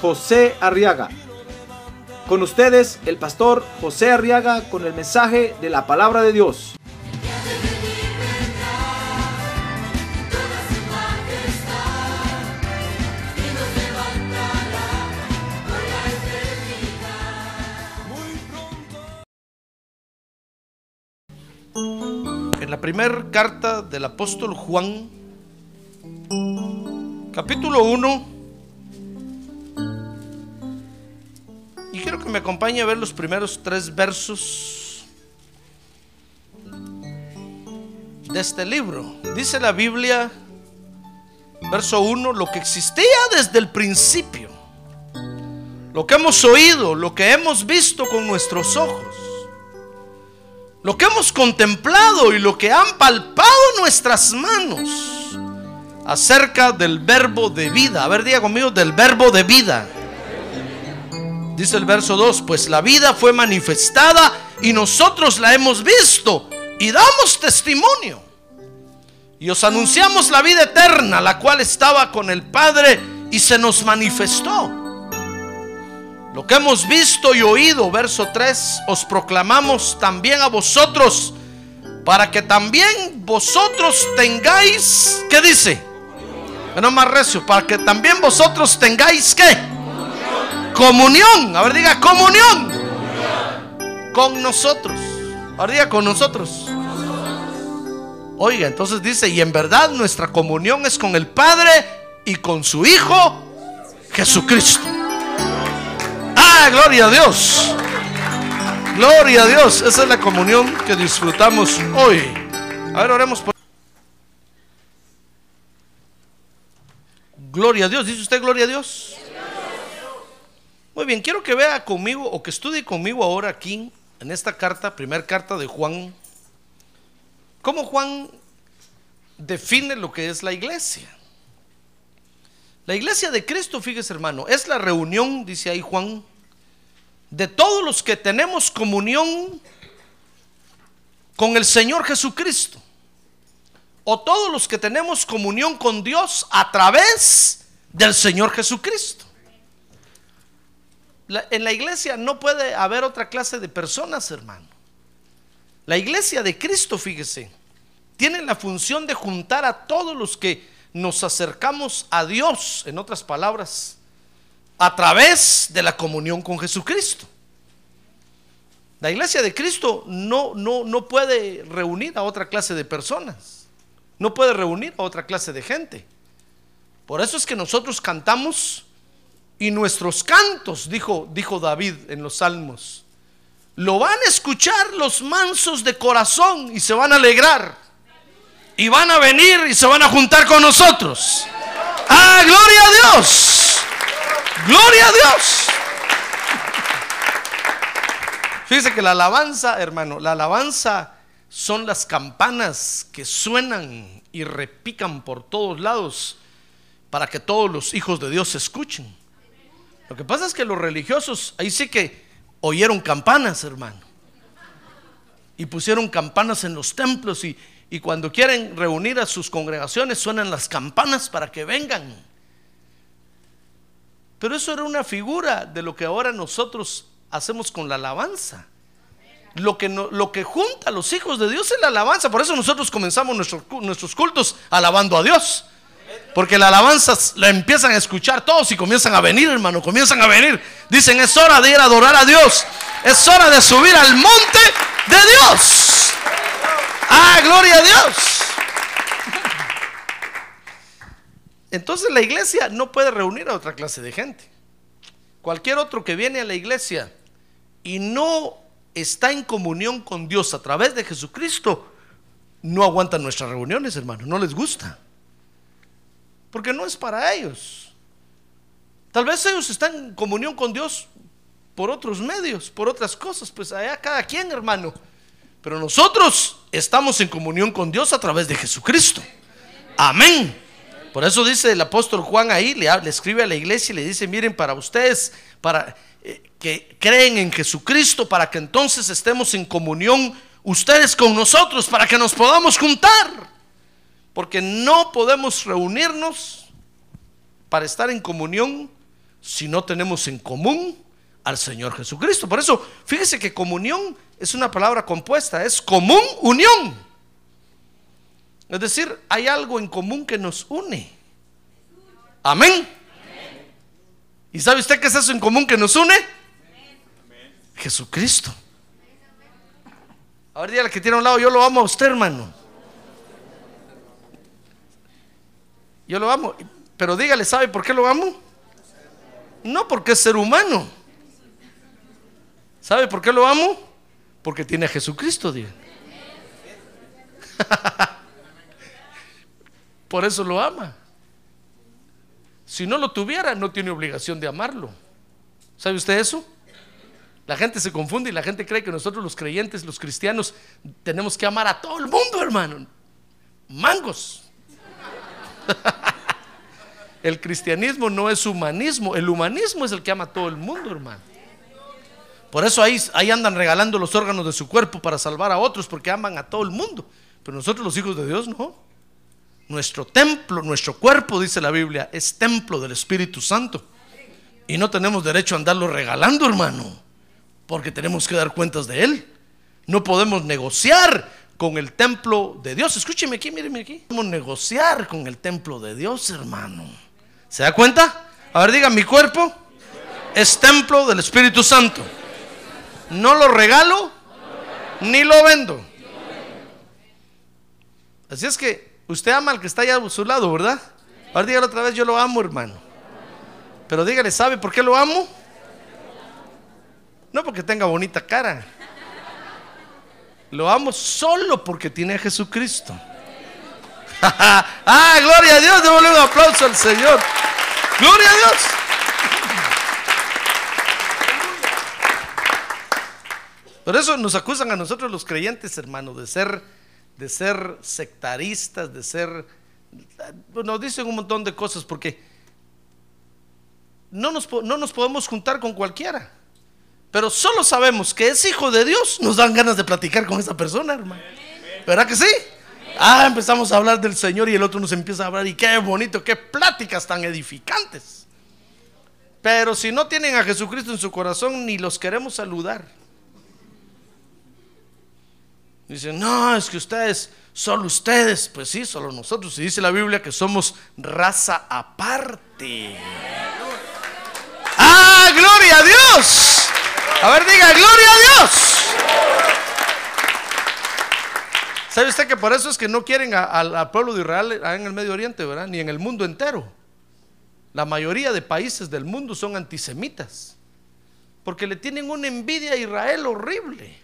José Arriaga. Con ustedes, el pastor José Arriaga con el mensaje de la palabra de Dios. En la primera carta del apóstol Juan, capítulo 1, y quiero que me acompañe a ver los primeros tres versos de este libro. Dice la Biblia, verso 1, lo que existía desde el principio, lo que hemos oído, lo que hemos visto con nuestros ojos lo que hemos contemplado y lo que han palpado nuestras manos acerca del verbo de vida. A ver, diga conmigo, del verbo de vida. Dice el verso 2, pues la vida fue manifestada y nosotros la hemos visto y damos testimonio. Y os anunciamos la vida eterna, la cual estaba con el Padre y se nos manifestó. Lo que hemos visto y oído, verso 3, os proclamamos también a vosotros, para que también vosotros tengáis, ¿qué dice? Menos más recio, para que también vosotros tengáis, ¿qué? Comunión. A ver, diga, comunión. Con nosotros. Ahora diga, con nosotros. Oiga, entonces dice, y en verdad nuestra comunión es con el Padre y con su Hijo Jesucristo. Ah, gloria a Dios. Gloria a Dios. Esa es la comunión que disfrutamos hoy. A ver, oremos por. Gloria a Dios. ¿Dice usted gloria a Dios? Muy bien, quiero que vea conmigo o que estudie conmigo ahora aquí, en esta carta, primera carta de Juan, cómo Juan define lo que es la iglesia. La iglesia de Cristo, fíjese hermano, es la reunión, dice ahí Juan, de todos los que tenemos comunión con el Señor Jesucristo. O todos los que tenemos comunión con Dios a través del Señor Jesucristo. En la iglesia no puede haber otra clase de personas, hermano. La iglesia de Cristo, fíjese, tiene la función de juntar a todos los que nos acercamos a Dios, en otras palabras, a través de la comunión con Jesucristo. La iglesia de Cristo no, no, no puede reunir a otra clase de personas, no puede reunir a otra clase de gente. Por eso es que nosotros cantamos y nuestros cantos, dijo, dijo David en los salmos, lo van a escuchar los mansos de corazón y se van a alegrar. Y van a venir y se van a juntar con nosotros. Ah, gloria a Dios. Gloria a Dios. Fíjese que la alabanza, hermano, la alabanza son las campanas que suenan y repican por todos lados para que todos los hijos de Dios se escuchen. Lo que pasa es que los religiosos ahí sí que oyeron campanas, hermano. Y pusieron campanas en los templos y, y cuando quieren reunir a sus congregaciones suenan las campanas para que vengan. Pero eso era una figura de lo que ahora nosotros hacemos con la alabanza. Lo que, no- lo que junta a los hijos de Dios es la alabanza. Por eso nosotros comenzamos nuestros, cu- nuestros cultos alabando a Dios. Porque la alabanza la empiezan a escuchar todos y comienzan a venir, hermano. Comienzan a venir. Dicen, es hora de ir a adorar a Dios. Es hora de subir al monte de Dios. Ah, gloria a Dios. Entonces la iglesia no puede reunir a otra clase de gente. Cualquier otro que viene a la iglesia y no está en comunión con Dios a través de Jesucristo, no aguantan nuestras reuniones, hermano. No les gusta. Porque no es para ellos. Tal vez ellos están en comunión con Dios por otros medios, por otras cosas, pues allá cada quien, hermano. Pero nosotros estamos en comunión con Dios a través de Jesucristo. Amén. Por eso dice el apóstol Juan ahí, le, le escribe a la iglesia y le dice, miren, para ustedes, para eh, que creen en Jesucristo, para que entonces estemos en comunión ustedes con nosotros, para que nos podamos juntar. Porque no podemos reunirnos para estar en comunión si no tenemos en común al Señor Jesucristo. Por eso, fíjese que comunión es una palabra compuesta, es común unión. Es decir, hay algo en común que nos une. Amén. ¿Y sabe usted qué es eso en común que nos une? Jesucristo. Ahora dígale que tiene a un lado, yo lo amo a usted, hermano. Yo lo amo. Pero dígale, ¿sabe por qué lo amo? No porque es ser humano. ¿Sabe por qué lo amo? Porque tiene a Jesucristo, diga. por eso lo ama. Si no lo tuviera, no tiene obligación de amarlo. ¿Sabe usted eso? La gente se confunde y la gente cree que nosotros los creyentes, los cristianos, tenemos que amar a todo el mundo, hermano. Mangos. el cristianismo no es humanismo, el humanismo es el que ama a todo el mundo, hermano. Por eso ahí, ahí andan regalando los órganos de su cuerpo para salvar a otros, porque aman a todo el mundo. Pero nosotros los hijos de Dios no. Nuestro templo, nuestro cuerpo, dice la Biblia, es templo del Espíritu Santo. Y no tenemos derecho a andarlo regalando, hermano, porque tenemos que dar cuentas de él. No podemos negociar con el templo de Dios. Escúcheme aquí, míreme aquí. Podemos negociar con el templo de Dios, hermano. ¿Se da cuenta? A ver, diga, mi cuerpo es templo del Espíritu Santo. No lo regalo ni lo vendo. Así es que usted ama al que está allá a su lado, ¿verdad? Ahora dígale otra vez, yo lo amo, hermano. Pero dígale, ¿sabe por qué lo amo? No porque tenga bonita cara. Lo amo solo porque tiene a Jesucristo. ah, gloria a Dios, démosle un aplauso al Señor. Gloria a Dios. Por eso nos acusan a nosotros los creyentes, hermano, de ser, de ser sectaristas, de ser, nos dicen un montón de cosas porque no nos, no nos podemos juntar con cualquiera. Pero solo sabemos que es hijo de Dios, nos dan ganas de platicar con esa persona, hermano. ¿Verdad que sí? Ah, empezamos a hablar del Señor y el otro nos empieza a hablar y qué bonito, qué pláticas tan edificantes. Pero si no tienen a Jesucristo en su corazón, ni los queremos saludar. Dicen, no, es que ustedes, solo ustedes, pues sí, solo nosotros. Y dice la Biblia que somos raza aparte. Ah, gloria a Dios. A ver, diga, gloria a Dios. ¿Sabe usted que por eso es que no quieren al pueblo de Israel en el Medio Oriente, ¿verdad? Ni en el mundo entero. La mayoría de países del mundo son antisemitas. Porque le tienen una envidia a Israel horrible.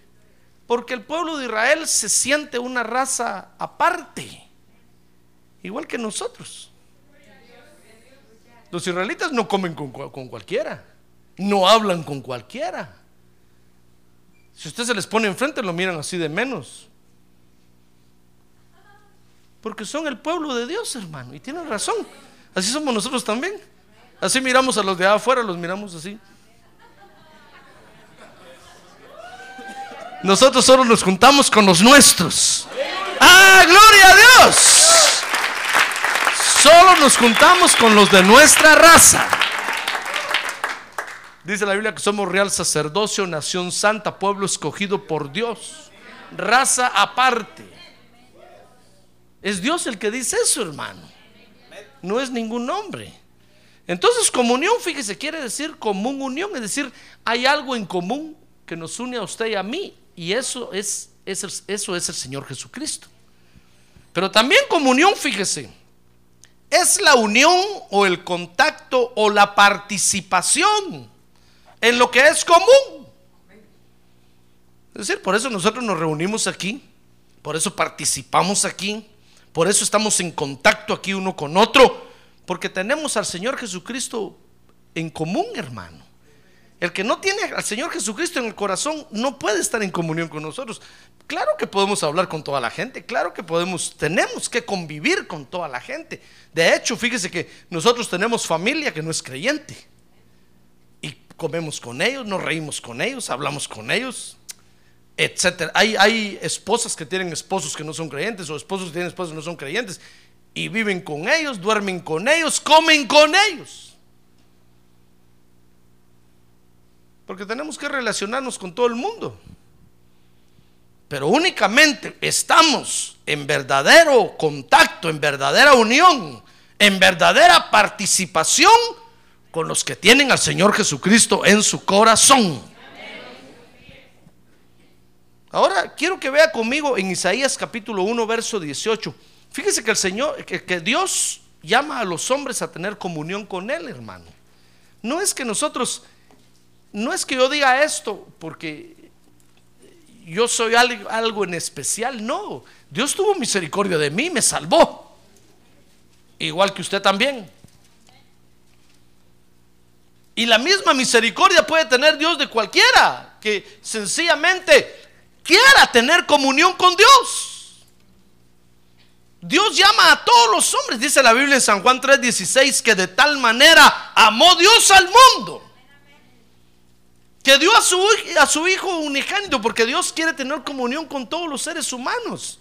Porque el pueblo de Israel se siente una raza aparte. Igual que nosotros. Los israelitas no comen con, con cualquiera. No hablan con cualquiera. Si usted se les pone enfrente, lo miran así de menos. Porque son el pueblo de Dios, hermano. Y tienen razón. Así somos nosotros también. Así miramos a los de afuera, los miramos así. Nosotros solo nos juntamos con los nuestros. ¡Ah, gloria a Dios! Solo nos juntamos con los de nuestra raza. Dice la Biblia que somos real sacerdocio, nación santa, pueblo escogido por Dios, raza aparte. Es Dios el que dice eso, hermano. No es ningún hombre. Entonces, comunión, fíjese, quiere decir común unión, es decir, hay algo en común que nos une a usted y a mí, y eso es, eso es el Señor Jesucristo. Pero también comunión, fíjese, es la unión o el contacto o la participación en lo que es común. Es decir, por eso nosotros nos reunimos aquí, por eso participamos aquí, por eso estamos en contacto aquí uno con otro, porque tenemos al Señor Jesucristo en común, hermano. El que no tiene al Señor Jesucristo en el corazón no puede estar en comunión con nosotros. Claro que podemos hablar con toda la gente, claro que podemos, tenemos que convivir con toda la gente. De hecho, fíjese que nosotros tenemos familia que no es creyente. Comemos con ellos, nos reímos con ellos, hablamos con ellos, etcétera. Hay, hay esposas que tienen esposos que no son creyentes o esposos que tienen esposos que no son creyentes y viven con ellos, duermen con ellos, comen con ellos. Porque tenemos que relacionarnos con todo el mundo. Pero únicamente estamos en verdadero contacto, en verdadera unión, en verdadera participación con los que tienen al Señor Jesucristo en su corazón. Ahora quiero que vea conmigo en Isaías capítulo 1, verso 18. Fíjese que el Señor, que, que Dios llama a los hombres a tener comunión con Él, hermano. No es que nosotros no es que yo diga esto porque yo soy algo, en especial, no. Dios tuvo misericordia de mí, me salvó. Igual que usted también. Y la misma misericordia puede tener Dios de cualquiera que sencillamente quiera tener comunión con Dios. Dios llama a todos los hombres, dice la Biblia en San Juan 3:16, que de tal manera amó Dios al mundo que dio a su, a su hijo unigénito, porque Dios quiere tener comunión con todos los seres humanos.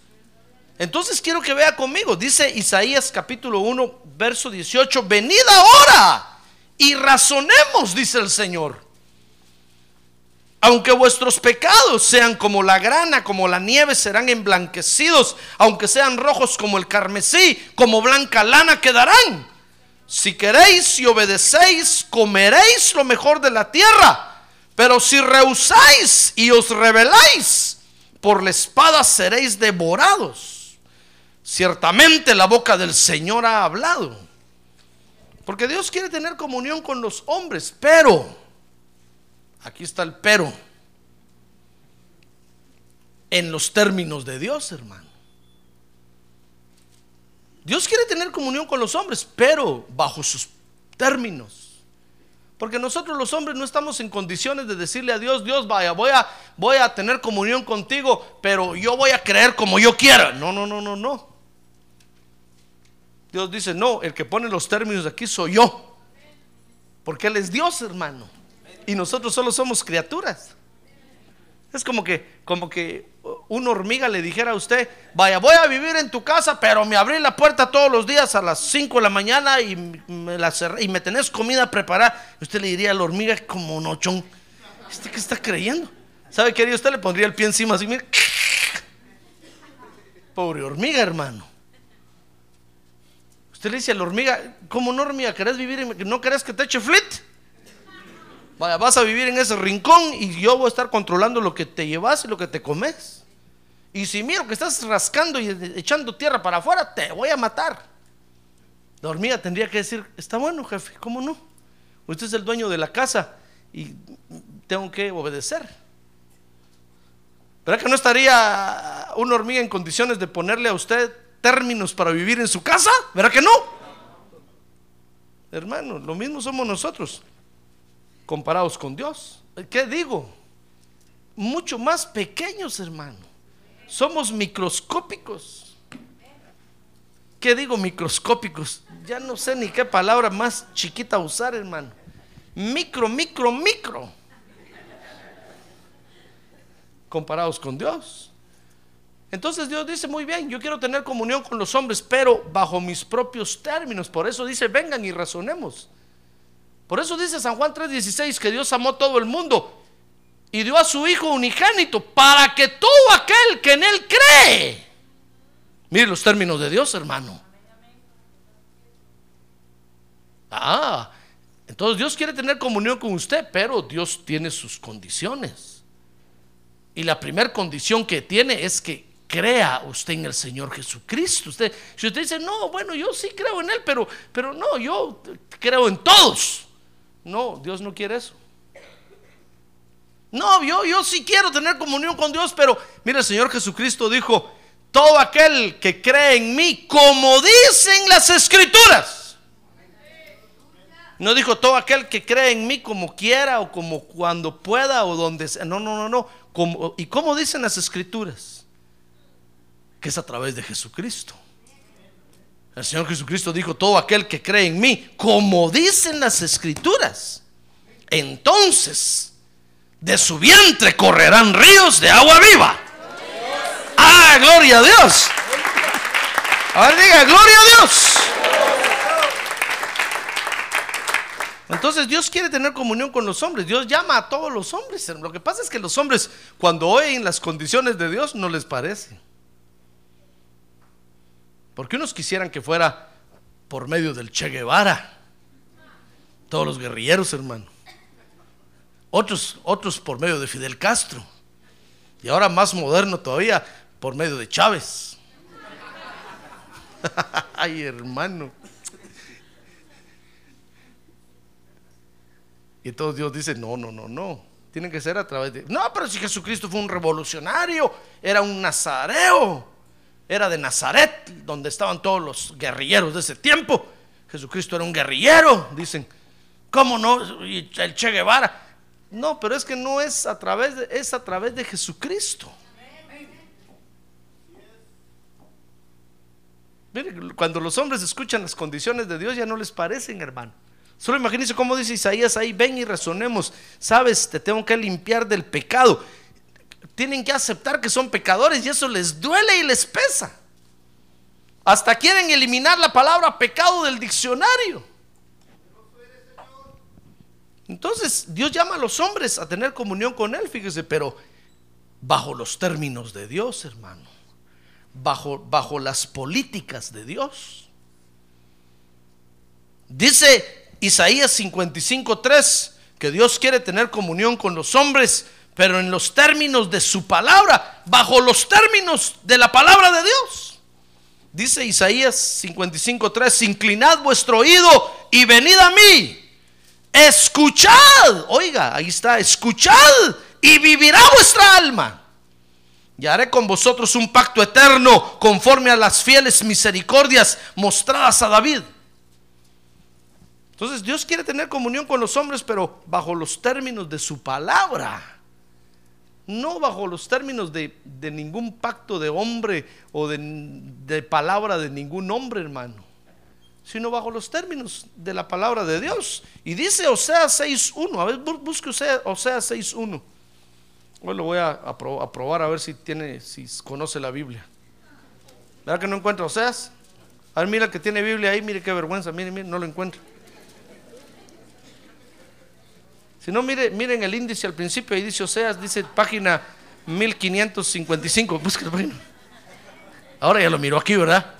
Entonces quiero que vea conmigo, dice Isaías capítulo 1, verso 18, venid ahora y razonemos, dice el Señor. Aunque vuestros pecados sean como la grana, como la nieve, serán emblanquecidos. Aunque sean rojos como el carmesí, como blanca lana quedarán. Si queréis y obedecéis, comeréis lo mejor de la tierra pero si rehusáis y os rebeláis, por la espada seréis devorados. Ciertamente la boca del Señor ha hablado. Porque Dios quiere tener comunión con los hombres, pero, aquí está el pero, en los términos de Dios, hermano. Dios quiere tener comunión con los hombres, pero bajo sus términos. Porque nosotros los hombres no estamos en condiciones de decirle a Dios, Dios, vaya, voy a, voy a tener comunión contigo, pero yo voy a creer como yo quiera. No, no, no, no, no. Dios dice, no, el que pone los términos aquí soy yo. Porque Él es Dios, hermano. Y nosotros solo somos criaturas. Es como que, como que una hormiga le dijera a usted, vaya, voy a vivir en tu casa, pero me abrí la puerta todos los días a las 5 de la mañana y me, la y me tenés comida preparada. Usted le diría a la hormiga como nochón, ¿este qué está creyendo? ¿Sabe qué haría usted? Le pondría el pie encima así, mire. Pobre hormiga, hermano. Usted le dice a la hormiga, ¿cómo no hormiga? ¿Querés vivir? En, ¿No querés que te eche flit? vas a vivir en ese rincón y yo voy a estar controlando lo que te llevas y lo que te comes. Y si miro que estás rascando y echando tierra para afuera, te voy a matar. La hormiga tendría que decir, está bueno, jefe, ¿cómo no? Usted es el dueño de la casa y tengo que obedecer. ¿Verdad que no estaría una hormiga en condiciones de ponerle a usted términos para vivir en su casa? ¿Verdad que no? Hermano, lo mismo somos nosotros comparados con Dios. ¿Qué digo? Mucho más pequeños, hermano. Somos microscópicos. ¿Qué digo microscópicos? Ya no sé ni qué palabra más chiquita usar, hermano. Micro, micro, micro. Comparados con Dios. Entonces Dios dice, muy bien, yo quiero tener comunión con los hombres, pero bajo mis propios términos. Por eso dice, vengan y razonemos. Por eso dice San Juan 3:16 que Dios amó todo el mundo y dio a su Hijo unigénito para que todo aquel que en Él cree. Mire los términos de Dios, hermano. Ah, entonces Dios quiere tener comunión con usted, pero Dios tiene sus condiciones. Y la primera condición que tiene es que crea usted en el Señor Jesucristo. Usted, si usted dice, no, bueno, yo sí creo en Él, pero, pero no, yo creo en todos. No, Dios no quiere eso. No, yo, yo sí quiero tener comunión con Dios, pero mira, el Señor Jesucristo dijo, todo aquel que cree en mí, como dicen las escrituras. No dijo todo aquel que cree en mí como quiera o como cuando pueda o donde sea. No, no, no, no. ¿Y cómo dicen las escrituras? Que es a través de Jesucristo. El Señor Jesucristo dijo, todo aquel que cree en mí, como dicen las escrituras, entonces de su vientre correrán ríos de agua viva. Ah, gloria a Dios. A ver, diga, gloria a Dios. Entonces Dios quiere tener comunión con los hombres. Dios llama a todos los hombres. Lo que pasa es que los hombres cuando oyen las condiciones de Dios no les parece. Porque unos quisieran que fuera por medio del Che Guevara. Todos los guerrilleros, hermano. Otros, otros por medio de Fidel Castro. Y ahora más moderno todavía, por medio de Chávez. Ay, hermano. Y todos Dios dice, no, no, no, no. Tienen que ser a través de... No, pero si Jesucristo fue un revolucionario, era un nazareo, era de Nazaret, donde estaban todos los guerrilleros de ese tiempo. Jesucristo era un guerrillero, dicen. ¿Cómo no? Y el Che Guevara. No, pero es que no es a través de, es a través de Jesucristo. Mire, cuando los hombres escuchan las condiciones de Dios ya no les parecen, hermano. Solo imagínense cómo dice Isaías ahí, ven y razonemos. Sabes, te tengo que limpiar del pecado. Tienen que aceptar que son pecadores y eso les duele y les pesa. Hasta quieren eliminar la palabra pecado del diccionario. Entonces Dios llama a los hombres a tener comunión con Él, fíjese, pero bajo los términos de Dios, hermano. Bajo, bajo las políticas de Dios. Dice Isaías 55:3, que Dios quiere tener comunión con los hombres, pero en los términos de su palabra, bajo los términos de la palabra de Dios. Dice Isaías 55:3, inclinad vuestro oído y venid a mí. Escuchad, oiga, ahí está, escuchad y vivirá vuestra alma. Y haré con vosotros un pacto eterno conforme a las fieles misericordias mostradas a David. Entonces Dios quiere tener comunión con los hombres, pero bajo los términos de su palabra. No bajo los términos de, ningún pacto de hombre o de, palabra de ningún hombre, hermano. Sino bajo los términos de la palabra de Dios. Y dice Oseas 6.1. A ver, busque Oseas 6.1. Hoy lo voy a, a, probar a ver si tiene, si conoce la Biblia. ¿Verdad que no encuentra Oseas? A ver, mira que tiene Biblia ahí, mire qué vergüenza, mire, mire, no lo encuentra. Si no, mire, miren el índice al principio, ahí dice Oseas, dice página 1555. Ahora ya lo miro aquí, ¿verdad?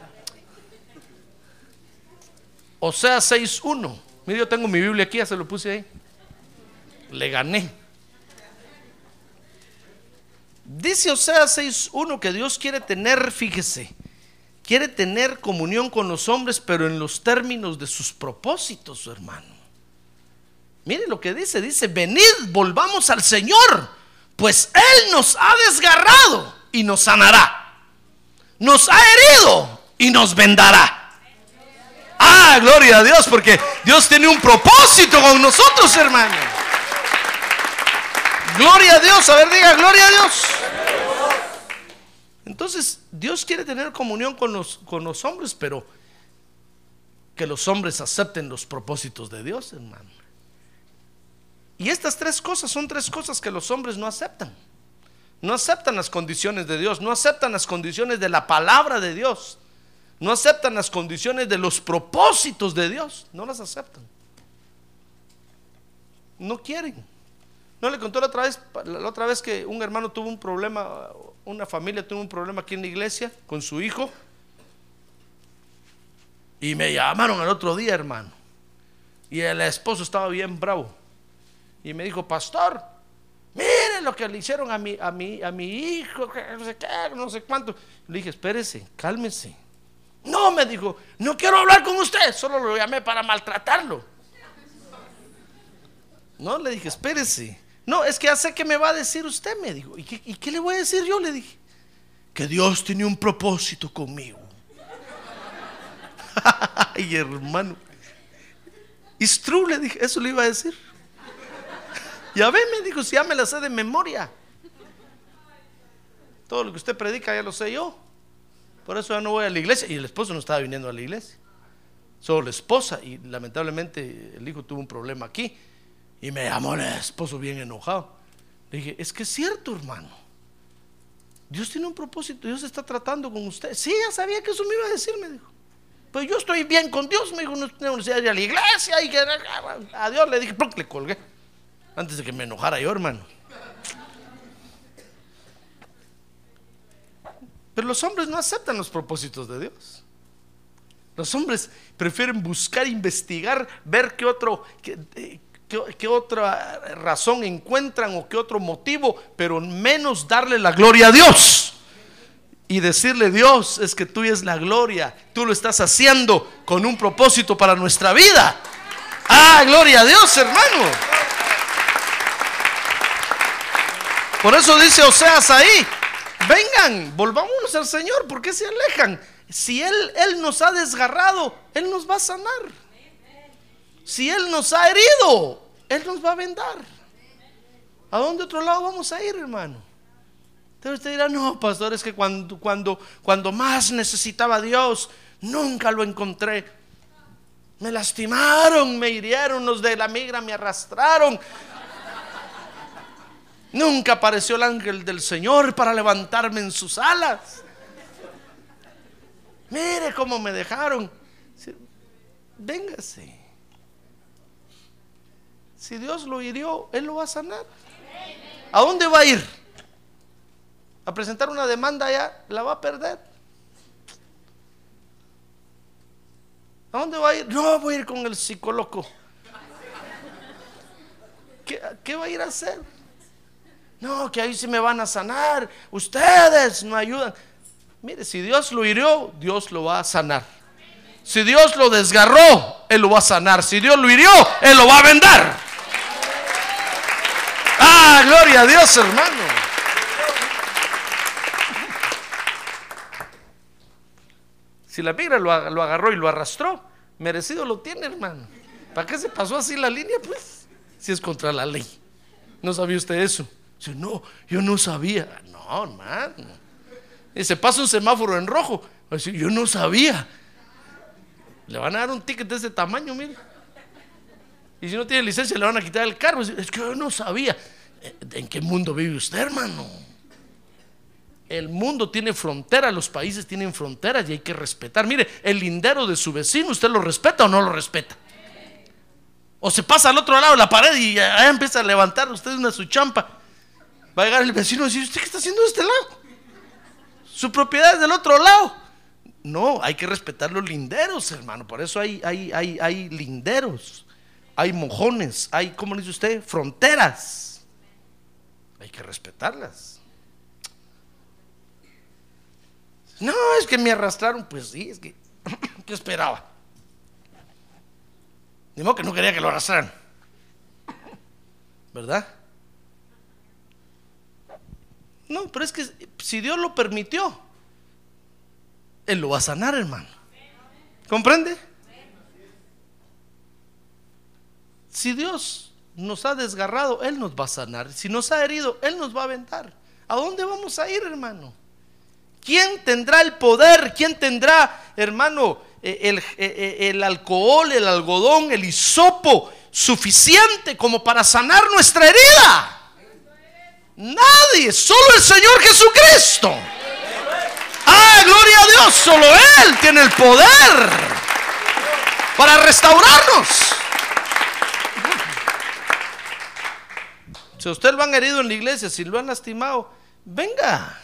Oseas 6.1. Mire, yo tengo mi Biblia aquí, ya se lo puse ahí. Le gané. Dice Oseas 6.1 que Dios quiere tener, fíjese, quiere tener comunión con los hombres, pero en los términos de sus propósitos, hermano. Mire lo que dice, dice, venid, volvamos al Señor, pues Él nos ha desgarrado y nos sanará. Nos ha herido y nos vendará. Ah, gloria a Dios, porque Dios tiene un propósito con nosotros, hermano. Gloria a Dios, a ver, diga, gloria a Dios. Entonces, Dios quiere tener comunión con los, con los hombres, pero que los hombres acepten los propósitos de Dios, hermano. Y estas tres cosas son tres cosas que los hombres no aceptan. No aceptan las condiciones de Dios, no aceptan las condiciones de la palabra de Dios, no aceptan las condiciones de los propósitos de Dios, no las aceptan. No quieren. No le contó la otra vez, la otra vez que un hermano tuvo un problema, una familia tuvo un problema aquí en la iglesia con su hijo. Y me llamaron al otro día, hermano. Y el esposo estaba bien bravo y me dijo, pastor, mire lo que le hicieron a mi, a mi, a mi hijo, no sé qué, no sé cuánto. Le dije, espérese, cálmese. No, me dijo, no quiero hablar con usted, solo lo llamé para maltratarlo. No, le dije, espérese. No, es que ya sé que me va a decir usted, me dijo. ¿Y qué, ¿Y qué le voy a decir yo? Le dije, que Dios tiene un propósito conmigo. Ay, hermano. It's true, le dije, eso le iba a decir. Ya ve, me dijo, si ya me la sé de memoria. Todo lo que usted predica ya lo sé yo. Por eso ya no voy a la iglesia. Y el esposo no estaba viniendo a la iglesia. Solo la esposa. Y lamentablemente el hijo tuvo un problema aquí. Y me llamó el esposo bien enojado. Le dije, es que es cierto, hermano. Dios tiene un propósito. Dios está tratando con usted. Sí, ya sabía que eso me iba a decir, me dijo. Pues yo estoy bien con Dios, me dijo, no tengo necesidad de ir a la iglesia. Y que, a Dios le dije, le colgué. Antes de que me enojara yo, hermano. Pero los hombres no aceptan los propósitos de Dios. Los hombres prefieren buscar, investigar, ver qué otro, qué, qué, otra razón encuentran o qué otro motivo, pero menos darle la gloria a Dios. Y decirle, Dios, es que tú es la gloria, tú lo estás haciendo con un propósito para nuestra vida. Ah, gloria a Dios, hermano. Por eso dice Oseas ahí, vengan, volvámonos al Señor, ¿por qué se alejan? Si Él, Él nos ha desgarrado, Él nos va a sanar. Si Él nos ha herido, Él nos va a vendar. ¿A dónde otro lado vamos a ir, hermano? Entonces usted dirá, no, pastor, es que cuando, cuando, cuando más necesitaba a Dios, nunca lo encontré. Me lastimaron, me hirieron, los de la migra me arrastraron, Nunca apareció el ángel del Señor para levantarme en sus alas. Mire cómo me dejaron. Véngase. Si Dios lo hirió, Él lo va a sanar. ¿A dónde va a ir? A presentar una demanda ya, la va a perder. ¿A dónde va a ir? No, voy a ir con el psicólogo. ¿Qué, ¿Qué, va a ir a hacer? No, que ahí se me van a sanar. Ustedes no ayudan. Mire, si Dios lo hirió, Dios lo va a sanar. Si Dios lo desgarró, Él lo va a sanar. Si Dios lo hirió, Él lo va a vendar. Ah, gloria a Dios, hermano. Si la migra lo, agarró y lo arrastró, merecido lo tiene, hermano. ¿Para qué se pasó así la línea? Pues, si es contra la ley. ¿No sabía usted eso? No, yo no sabía. No, hermano. Se pasa un semáforo en rojo. yo no sabía. Le van a dar un ticket de ese tamaño, mire. Y si no tiene licencia, le van a quitar el carro. Es que yo no sabía. ¿En qué mundo vive usted, hermano? El mundo tiene fronteras, los países tienen fronteras y hay que respetar. Mire, el lindero de su vecino, ¿usted lo respeta o no lo respeta? O se pasa al otro lado de la pared y ahí empieza a levantar usted una su champa. Va a llegar el vecino y decir, ¿usted qué está haciendo de este lado? Su propiedad es del otro lado. No, hay que respetar los linderos, hermano. Por eso hay, hay, hay, hay linderos, hay mojones, hay, ¿cómo dice usted? Fronteras. Hay que respetarlas. No, es que me arrastraron. Pues sí, es que, ¿qué esperaba? Ni modo que no quería que lo arrastraran. ¿Verdad? No, pero es que si Dios lo permitió, Él lo va a sanar, hermano. ¿Comprende? Si Dios nos ha desgarrado, Él nos va a sanar. Si nos ha herido, Él nos va a aventar. ¿A dónde vamos a ir, hermano? ¿Quién tendrá el poder? ¿Quién tendrá, hermano, eh, el, eh, eh, el, alcohol, el algodón, el hisopo suficiente como para sanar nuestra herida? Nadie, solo el Señor Jesucristo. Ah, gloria a Dios, solo Él tiene el poder para restaurarnos. Si usted lo han herido en la iglesia, si lo han lastimado, venga,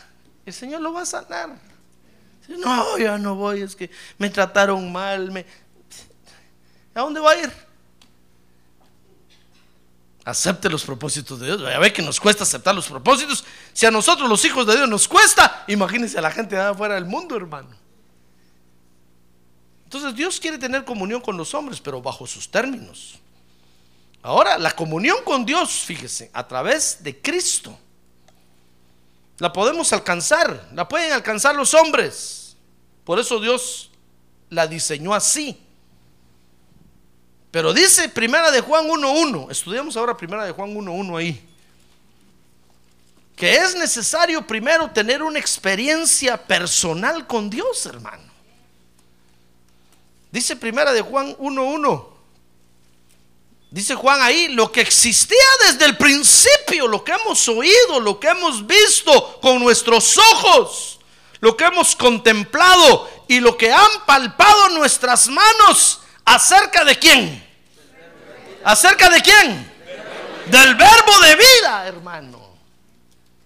el Señor lo va a sanar. No, ya no voy, es que me trataron mal. Me... ¿A dónde va a ir? Acepte los propósitos de Dios. Ya ve que nos cuesta aceptar los propósitos. Si a nosotros los hijos de Dios nos cuesta, imagínense a la gente de afuera del mundo, hermano. Entonces Dios quiere tener comunión con los hombres, pero bajo sus términos. Ahora, la comunión con Dios, fíjese, a través de Cristo, la podemos alcanzar, la pueden alcanzar los hombres. Por eso Dios la diseñó así Pero dice Primera de Juan 1.1, estudiamos ahora Primera de Juan 1.1 ahí, que es necesario primero tener una experiencia personal con Dios, hermano. Dice Primera de Juan 1.1, dice Juan ahí, lo que existía desde el principio, lo que hemos oído, lo que hemos visto con nuestros ojos, lo que hemos contemplado y lo que han palpado nuestras manos ¿Acerca de quién? ¿Acerca de quién? Del verbo de vida, hermano.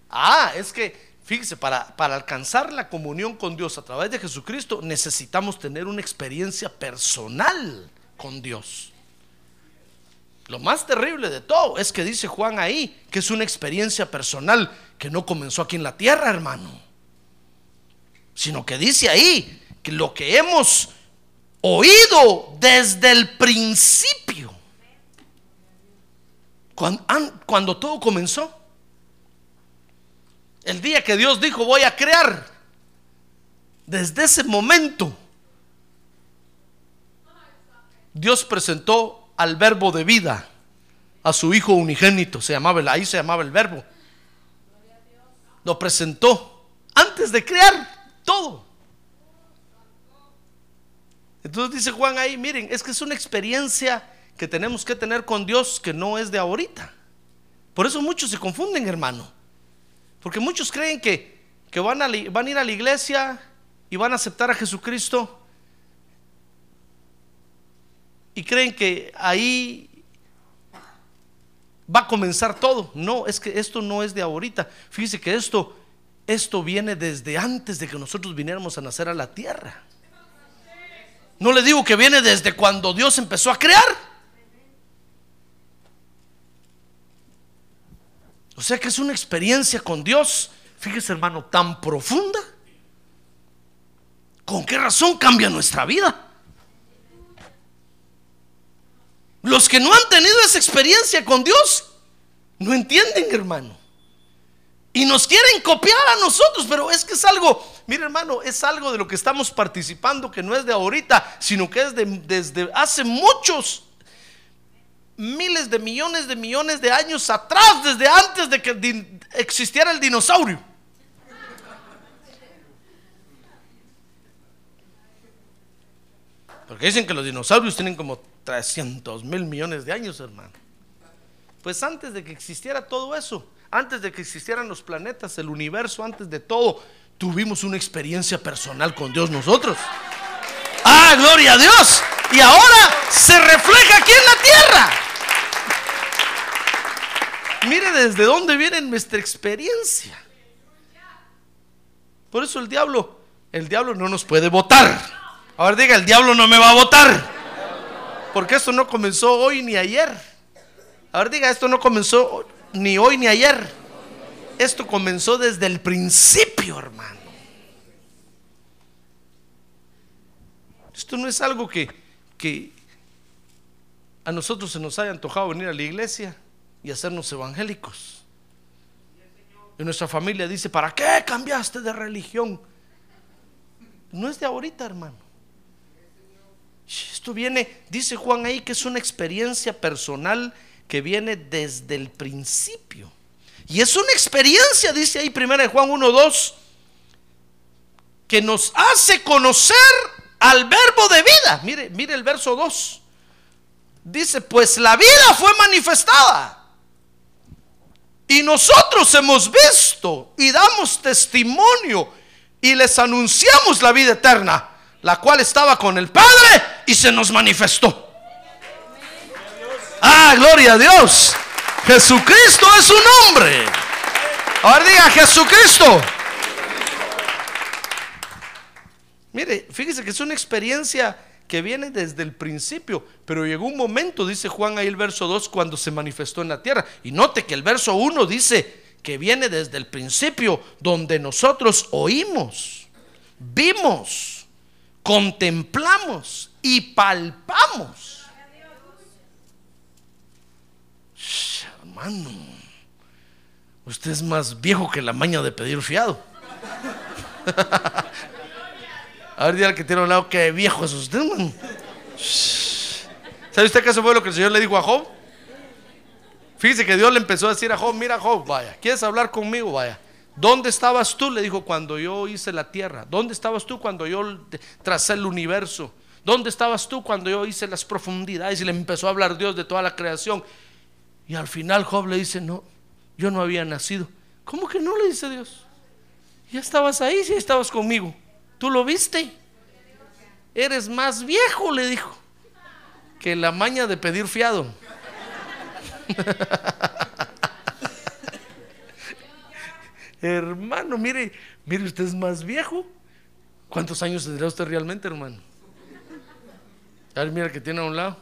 Ah, es que, fíjese, para, para alcanzar la comunión con Dios a través de Jesucristo necesitamos tener una experiencia personal con Dios. Lo más terrible de todo es que dice Juan ahí que es una experiencia personal que no comenzó aquí en la tierra, hermano. Sino que dice ahí que lo que hemos oído desde el principio. Cuando, todo comenzó. El día que Dios dijo voy a crear. Desde ese momento. Dios presentó al verbo de vida a su hijo unigénito. Se llamaba, ahí se llamaba el verbo. Lo presentó antes de crear todo. Entonces dice Juan ahí, miren, es que es una experiencia que tenemos que tener con Dios que no es de ahorita. Por eso muchos se confunden, hermano. Porque muchos creen que, van, a, van ir a la iglesia y van a aceptar a Jesucristo y creen que ahí va a comenzar todo. No, es que esto no es de ahorita. Fíjese que esto, esto viene desde antes de que nosotros viniéramos a nacer a la tierra. No le digo que viene desde cuando Dios empezó a crear. O sea que es una experiencia con Dios, fíjese hermano, tan profunda. ¿Con qué razón cambia nuestra vida? Los que no han tenido esa experiencia con Dios no entienden, hermano. Y nos quieren copiar a nosotros, pero es que es algo, mire hermano, es algo de lo que estamos participando que no es de ahorita, sino que es de, desde hace muchos miles de millones de millones de años atrás, desde antes de que existiera el dinosaurio. Porque dicen que los dinosaurios tienen como 300 mil millones de años, hermano. Pues antes de que existiera todo eso, antes de que existieran los planetas, el universo, antes de todo, tuvimos una experiencia personal con Dios nosotros. Ah, gloria a Dios. Y ahora se refleja aquí en la tierra. Mire desde dónde viene nuestra experiencia. Por eso el diablo, el diablo no nos puede votar. Ahora diga, el diablo no me va a votar. Porque esto no comenzó hoy ni ayer. Ahora diga, esto no comenzó ni hoy ni ayer. Esto comenzó desde el principio, hermano. Esto no es algo que, que a nosotros se nos haya antojado venir a la iglesia y hacernos evangélicos. Y nuestra familia dice, ¿para qué cambiaste de religión? No es de ahorita, hermano. Esto viene, dice Juan ahí, que es una experiencia personal que viene desde el principio. Y es una experiencia, dice ahí 1 Juan 1.2, que nos hace conocer al verbo de vida. Mire, mire el verso 2. Dice, pues la vida fue manifestada. Y nosotros hemos visto y damos testimonio y les anunciamos la vida eterna, la cual estaba con el Padre y se nos manifestó. Ah, gloria a Dios. Jesucristo es su nombre. Ahora diga Jesucristo. Mire, fíjese que es una experiencia que viene desde el principio, pero llegó un momento, dice Juan ahí el verso 2, cuando se manifestó en la tierra. Y note que el verso 1 dice que viene desde el principio, donde nosotros oímos, vimos, contemplamos y palpamos hermano, usted es más viejo que la maña de pedir fiado. A ver, dígale que tiene un lado, que viejo es usted, ¿Sabe usted eso fue lo que el Señor le dijo a Job? Fíjese que Dios le empezó a decir a Job, mira Job, vaya, ¿quieres hablar conmigo? Vaya. ¿Dónde estabas tú? Le dijo cuando yo hice la tierra. ¿Dónde estabas tú cuando yo tracé el universo? ¿Dónde estabas tú cuando yo hice las profundidades? Y le empezó a hablar Dios de toda la creación. Y al final Job le dice, no, yo no había nacido. ¿Cómo que no le dice Dios? Ya estabas ahí, sí estabas conmigo. ¿Tú lo viste? Eres más viejo, le dijo, que la maña de pedir fiado. hermano, mire, mire, usted es más viejo. ¿Cuántos años tendrá usted realmente, hermano? A ver, mira que tiene a un lado.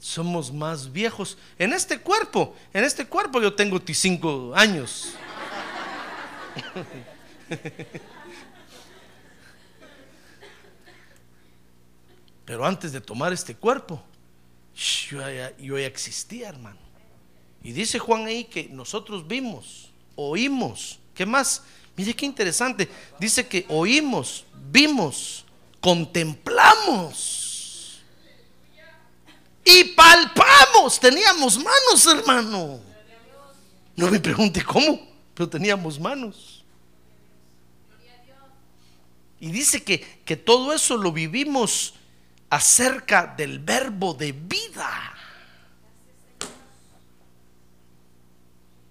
Somos más viejos. En este cuerpo, en este cuerpo yo tengo 5 años. Pero antes de tomar este cuerpo, yo ya, existía, hermano. Y dice Juan ahí que nosotros vimos, oímos. ¿Qué más? Mire qué interesante. Dice que oímos, vimos, contemplamos y palpamos. Teníamos manos, hermano. No me pregunte cómo, pero teníamos manos. Y dice que, que todo eso lo vivimos acerca del verbo de vida.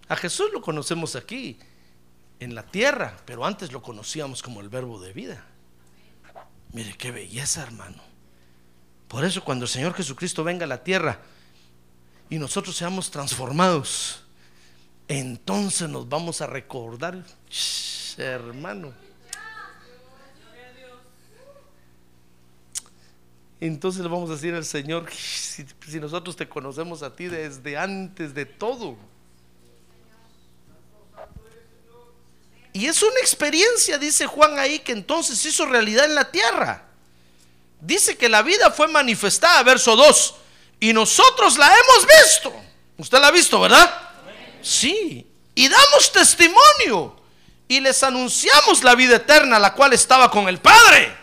A Jesús lo conocemos aquí, en la tierra, pero antes lo conocíamos como el verbo de vida. Mire qué belleza, hermano. Por eso cuando el Señor Jesucristo venga a la tierra y nosotros seamos transformados, entonces nos vamos a recordar, hermano Entonces le vamos a decir al Señor, si, nosotros te conocemos a ti desde antes de todo. Y es una experiencia, dice Juan ahí, que entonces hizo realidad en la tierra. Dice que la vida fue manifestada, verso 2, y nosotros la hemos visto. Usted la ha visto, ¿verdad? Sí. Y damos testimonio y les anunciamos la vida eterna, la cual estaba con el Padre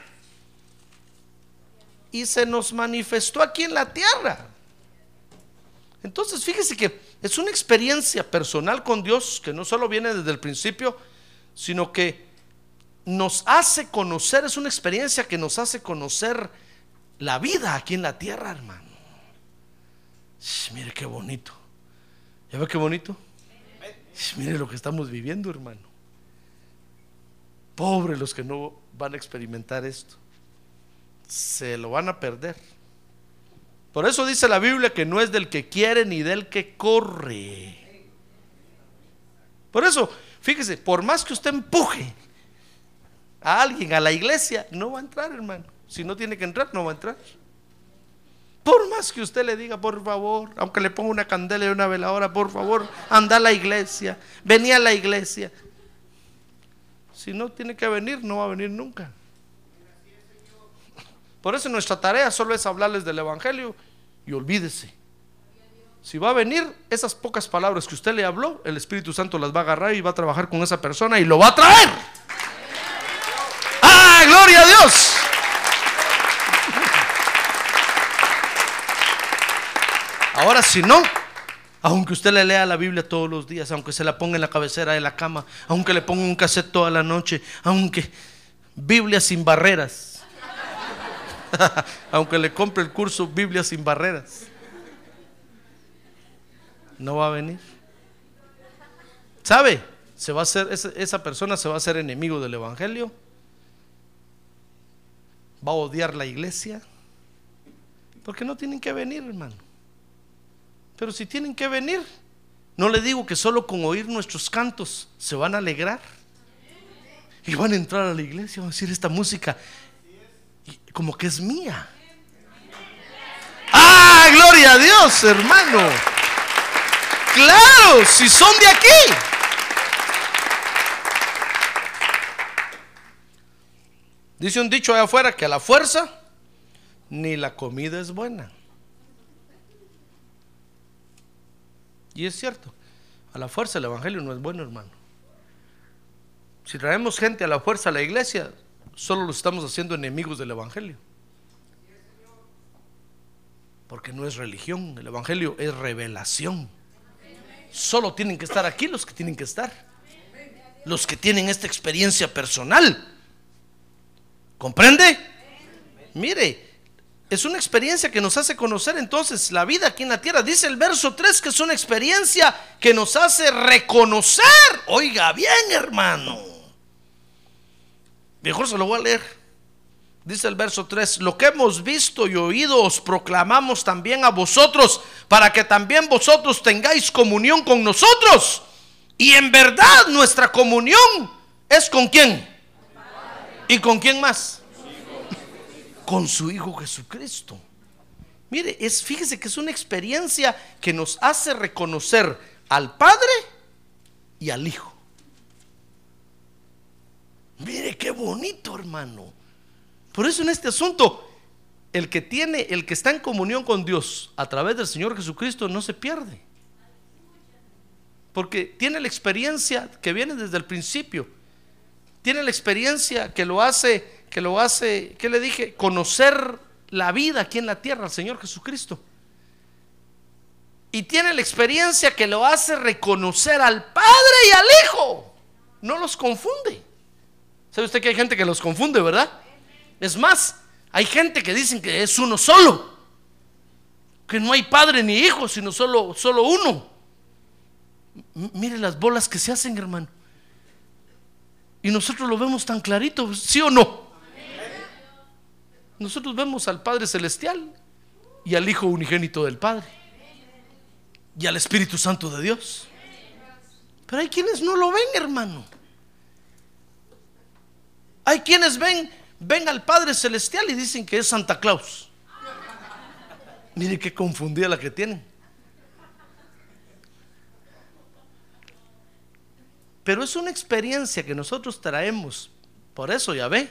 y se nos manifestó aquí en la tierra. Entonces, fíjese que es una experiencia personal con Dios que no solo viene desde el principio, sino que nos hace conocer, es una experiencia que nos hace conocer la vida aquí en la tierra, hermano. mire qué bonito. ¿Ya ve qué bonito? mire lo que estamos viviendo, hermano. Pobre los que no van a experimentar esto se lo van a perder. Por eso dice la Biblia que no es del que quiere ni del que corre. Por eso, fíjese, por más que usted empuje a alguien a la iglesia, no va a entrar, hermano. Si no tiene que entrar, no va a entrar. Por más que usted le diga, por favor, aunque le ponga una candela y una veladora, por favor, anda a la iglesia, venía a la iglesia. Si no tiene que venir, no va a venir nunca. Por eso nuestra tarea solo es hablarles del Evangelio y olvídese. Si va a venir esas pocas palabras que usted le habló, el Espíritu Santo las va a agarrar y va a trabajar con esa persona y lo va a traer. ¡Ah, gloria a Dios! Ahora, si no, aunque usted le lea la Biblia todos los días, aunque se la ponga en la cabecera de la cama, aunque le ponga un cassette toda la noche, aunque Biblia sin barreras, Aunque le compre el curso Biblia sin barreras. No va a venir. ¿Sabe? Se va a hacer, esa persona se va a hacer enemigo del Evangelio. Va a odiar la iglesia. Porque no tienen que venir, hermano. Pero si tienen que venir, no le digo que solo con oír nuestros cantos se van a alegrar. Y van a entrar a la iglesia, van a decir esta música como que es mía. ¡Ah, gloria a Dios, hermano! Claro, si son de aquí. Dice un dicho allá afuera que a la fuerza ni la comida es buena. Y es cierto, a la fuerza el Evangelio no es bueno, hermano. Si traemos gente a la fuerza a la iglesia, solo lo estamos haciendo enemigos del Evangelio. Porque no es religión, el Evangelio es revelación. Solo tienen que estar aquí los que tienen que estar. Los que tienen esta experiencia personal. ¿Comprende? Mire, es una experiencia que nos hace conocer entonces la vida aquí en la tierra. Dice el verso 3 que es una experiencia que nos hace reconocer. Oiga bien, hermano. Mejor se lo voy a leer. Dice el verso 3, lo que hemos visto y oído os proclamamos también a vosotros, para que también vosotros tengáis comunión con nosotros. Y en verdad nuestra comunión es con quién. ¿Y con quién más? Con su Hijo Jesucristo. Mire, es, fíjese que es una experiencia que nos hace reconocer al Padre y al Hijo. Mire qué bonito, hermano. Por eso en este asunto, el que tiene, el que está en comunión con Dios a través del Señor Jesucristo no se pierde. Porque tiene la experiencia que viene desde el principio. Tiene la experiencia que lo hace, que lo hace, ¿qué le dije? Conocer la vida aquí en la tierra, al Señor Jesucristo. Y tiene la experiencia que lo hace reconocer al Padre y al Hijo. No los confunde. ¿Sabe usted que hay gente que los confunde, verdad? Es más, hay gente que dicen que es uno solo, que no hay padre ni hijo, sino solo, solo uno. mire las bolas que se hacen, hermano. Y nosotros lo vemos tan clarito, ¿sí o no? Nosotros vemos al Padre Celestial y al Hijo Unigénito del Padre y al Espíritu Santo de Dios. Pero hay quienes no lo ven, hermano. Hay quienes ven ven al Padre Celestial y dicen que es Santa Claus. Mire qué confundida la que tienen. Pero es una experiencia que nosotros traemos. Por eso ya ve,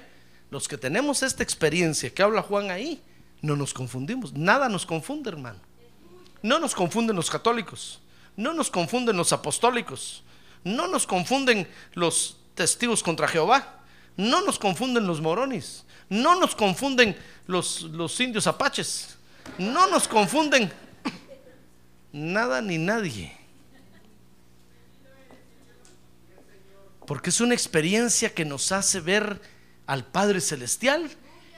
los que tenemos esta experiencia que habla Juan ahí, no nos confundimos. Nada nos confunde, hermano. No nos confunden los católicos. No nos confunden los apostólicos. No nos confunden los testigos contra Jehová. No nos confunden los morones, no nos confunden los, los indios apaches, no nos confunden nada ni nadie. Porque es una experiencia que nos hace ver al Padre Celestial